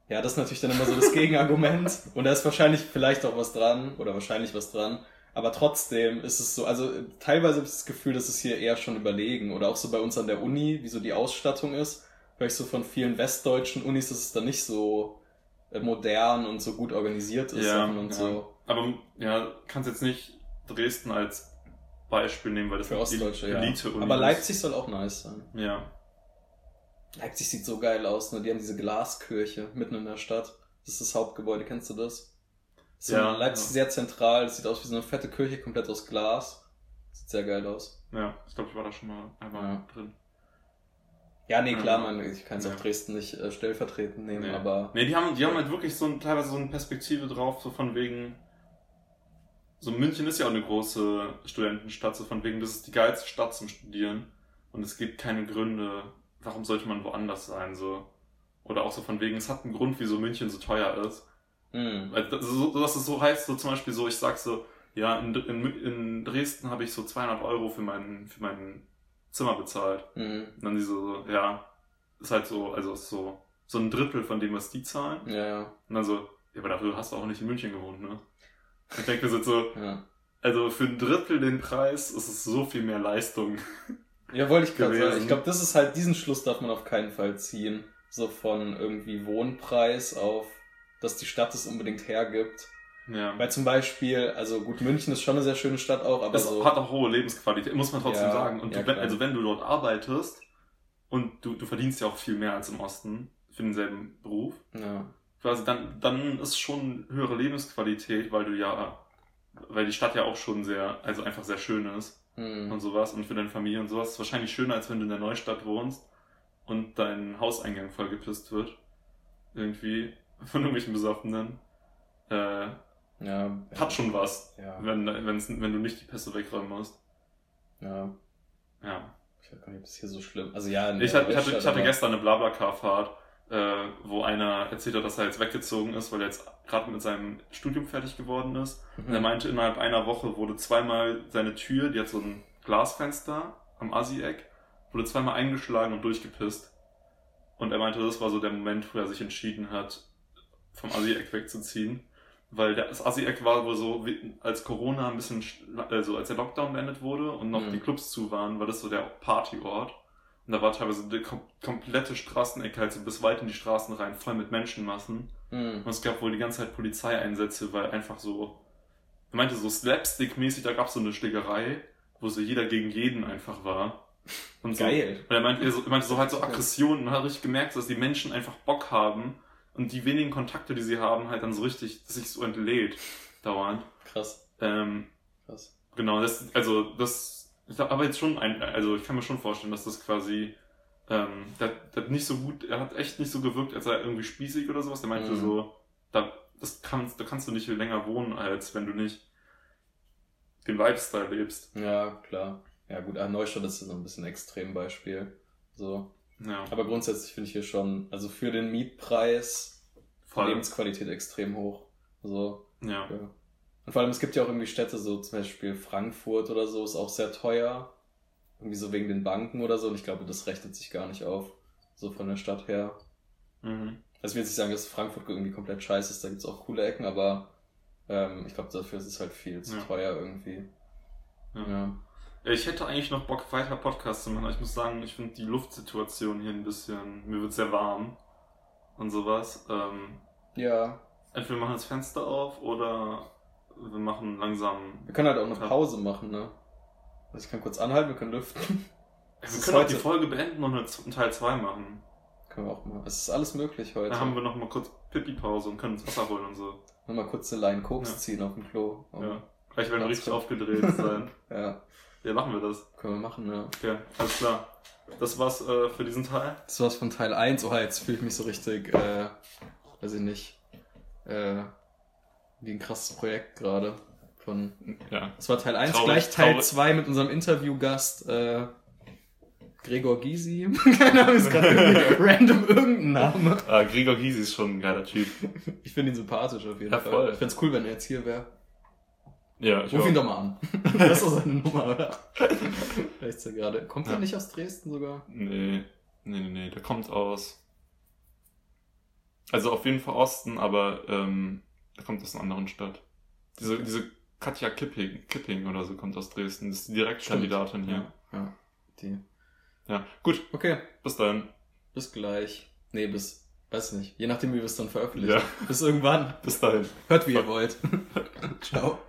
Ja, das ist natürlich dann immer so das Gegenargument. *laughs* Und da ist wahrscheinlich vielleicht auch was dran oder wahrscheinlich was dran. Aber trotzdem ist es so, also teilweise habe ich das Gefühl, dass es hier eher schon überlegen. Oder auch so bei uns an der Uni, wie so die Ausstattung ist. Vielleicht so von vielen westdeutschen Unis, dass es da nicht so äh, modern und so gut organisiert ist Ja, und ja. so. Aber ja, kannst jetzt nicht Dresden als Beispiel nehmen, weil das Für eine Ostdeutsche, ja. Elite-Uni Aber ist. Leipzig soll auch nice sein. Ja. Leipzig sieht so geil aus, ne? Die haben diese Glaskirche mitten in der Stadt. Das ist das Hauptgebäude, kennst du das? So Ja, Leipzig ja. sehr zentral, das sieht aus wie so eine fette Kirche, komplett aus Glas. Sieht sehr geil aus. Ja, ich glaube, ich war da schon mal einmal Ja. drin. Ja, nee, klar, man, ich kann es Ja. auch Dresden nicht äh, stellvertretend nehmen, Nee. aber Nee, die haben, die haben halt wirklich so ein, teilweise so eine Perspektive drauf, so von wegen. So München ist ja auch eine große Studentenstadt, so von wegen, das ist die geilste Stadt zum Studieren. Und es gibt keine Gründe, warum sollte man woanders sein, so. Oder auch so von wegen, es hat einen Grund, wieso München so teuer ist. Mhm. Das, so, dass es so heißt, so zum Beispiel so, ich sag so, ja, in, in, in Dresden habe ich so 200 Euro für mein, für mein Zimmer bezahlt. Mhm. Und dann die so, ja, ist halt so, also so, so ein Drittel von dem, was die zahlen. Ja, ja. Und dann so, ja, aber dafür hast du auch nicht in München gewohnt, ne? Ich denke mir so, ja. also für ein Drittel den Preis ist es so viel mehr Leistung. *laughs* Ja, wollte ich gerade sagen. Ich glaube, das ist halt, diesen Schluss darf man auf keinen Fall ziehen. So von irgendwie Wohnpreis auf, dass die Stadt es unbedingt hergibt. Ja. Weil zum Beispiel, also gut, München ist schon eine sehr schöne Stadt auch, aber Das so. hat auch hohe Lebensqualität, muss man trotzdem Ja, sagen. Und ja, du, also wenn du dort arbeitest und du, du verdienst ja auch viel mehr als im Osten für denselben Beruf, Ja. quasi dann, dann ist schon höhere Lebensqualität, weil du ja, weil die Stadt ja auch schon sehr, also einfach sehr schön ist Hm. und sowas und für deine Familie und sowas. ist wahrscheinlich schöner, als wenn du in der Neustadt wohnst und dein Hauseingang vollgepisst wird. Irgendwie von irgendwelchen Besoffenen. Äh, Ja. hat schon was, Ja. wenn, wenn's, wenn du nicht die Pässe wegräumen musst. Ja. Ja. Ich weiß gar nicht, ob das hier so schlimm Also ja, Ich, hatte- ich hatte, ich hatte gestern eine Blablacar-Fahrt, äh, wo einer erzählt hat, dass er jetzt weggezogen ist, weil er jetzt gerade mit seinem Studium fertig geworden ist. Und er Mhm. meinte, innerhalb einer Woche wurde zweimal seine Tür, die hat so ein Glasfenster am Assi-Eck, wurde zweimal eingeschlagen und durchgepisst. Und er meinte, das war so der Moment, wo er sich entschieden hat, vom Assi-Eck wegzuziehen. Weil das Assi-Eck war wohl so, als Corona ein bisschen, sch- also als der Lockdown beendet wurde und noch Mhm. die Clubs zu waren, war das so der Partyort. Und da war teilweise die kom komplette Straßenecke halt so bis weit in die Straßen rein, voll mit Menschenmassen. Hm. Und es gab wohl die ganze Zeit Polizeieinsätze, weil einfach so, er meinte so Slapstick-mäßig, da gab es so eine Schlägerei, wo so jeder gegen jeden einfach war. Und so, Geil. Und er meinte, er so, er meinte so halt so Aggression und man hat richtig gemerkt, dass die Menschen einfach Bock haben und die wenigen Kontakte, die sie haben, halt dann so richtig, dass sich so entlädt, dauernd. Krass. Ähm, Krass. Genau, das, also das, ich glaub, aber jetzt schon ein, also ich kann mir schon vorstellen, dass das quasi, ähm, der hat nicht so gut, er hat echt nicht so gewirkt, als er irgendwie spießig oder sowas. Der meinte Mhm. so, da, das kannst, da kannst du nicht viel länger wohnen, als wenn du nicht den Lifestyle lebst. Ja, klar. Ja gut, Neustadt ist so ein bisschen ein Extrembeispiel. So. Ja, Aber grundsätzlich finde ich hier schon, also für den Mietpreis voll. Lebensqualität extrem hoch. So. Ja, Ja. Und vor allem, es gibt ja auch irgendwie Städte, so zum Beispiel Frankfurt oder so, ist auch sehr teuer. Irgendwie so wegen den Banken oder so. Und ich glaube, das rechnet sich gar nicht auf. So von der Stadt her. mhm. Also ich will jetzt nicht sagen, dass Frankfurt irgendwie komplett scheiße ist, da gibt's auch coole Ecken, aber ähm, ich glaube, dafür ist es halt viel zu Ja. teuer irgendwie. Ja. Ja. Ich hätte eigentlich noch Bock, weiter Podcasts zu machen, aber ich muss sagen, ich finde die Luftsituation hier ein bisschen, mir wird sehr warm und sowas. Ähm, ja. entweder wir machen das Fenster auf oder wir machen langsam. Wir können halt auch eine. Pause machen, ne? Also ich kann kurz anhalten, wir können lüften. Wir ist können auch heute- die Folge beenden und einen Teil 2 machen. können wir auch mal. Es ist alles möglich heute. Dann haben wir noch mal kurz Pipi-Pause und können uns Wasser holen und so. Noch mal kurz eine Line Koks Ja. ziehen auf dem Klo. Ja. Gleich werden wir richtig aufgedreht sein. *laughs* ja. Ja, machen wir das. Können wir machen, ja. Okay, alles klar. Das war's äh, für diesen Teil. Das war's von Teil 1. Oh, jetzt fühle ich mich so richtig, äh, weiß ich nicht, äh, wie ein krasses Projekt gerade. Von. Ja. Das war Teil 1, Traurig, gleich Teil traurig. 2 mit unserem Interviewgast, äh, Gregor Gysi. *laughs* Keine Ahnung, ist gerade *laughs* random irgendein Name. Äh, Gregor Gysi ist schon ein geiler Typ. Ich finde ihn sympathisch auf jeden Ja, Fall. voll. Ich find's cool, wenn er jetzt hier wäre. Ja, ich Ruf ihn doch mal an. *laughs* das ist doch seine Nummer, oder? *laughs* Ist er gerade. Kommt er Ja. nicht aus Dresden sogar? Nee, nee, nee, nee, der kommt aus. Also auf jeden Fall Osten, aber ähm, der kommt aus einer anderen Stadt. Diese, diese Katja Kipping, Kipping oder so kommt aus Dresden. Das ist die Direktkandidatin hier. Ja. ja. Die. Ja, gut, Okay, bis dahin. bis gleich. Nee, bis, weiß nicht. Je nachdem, wie wir es dann veröffentlichen. Ja. Bis irgendwann. Bis dahin. Hört, wie ihr wollt. *laughs* Ciao.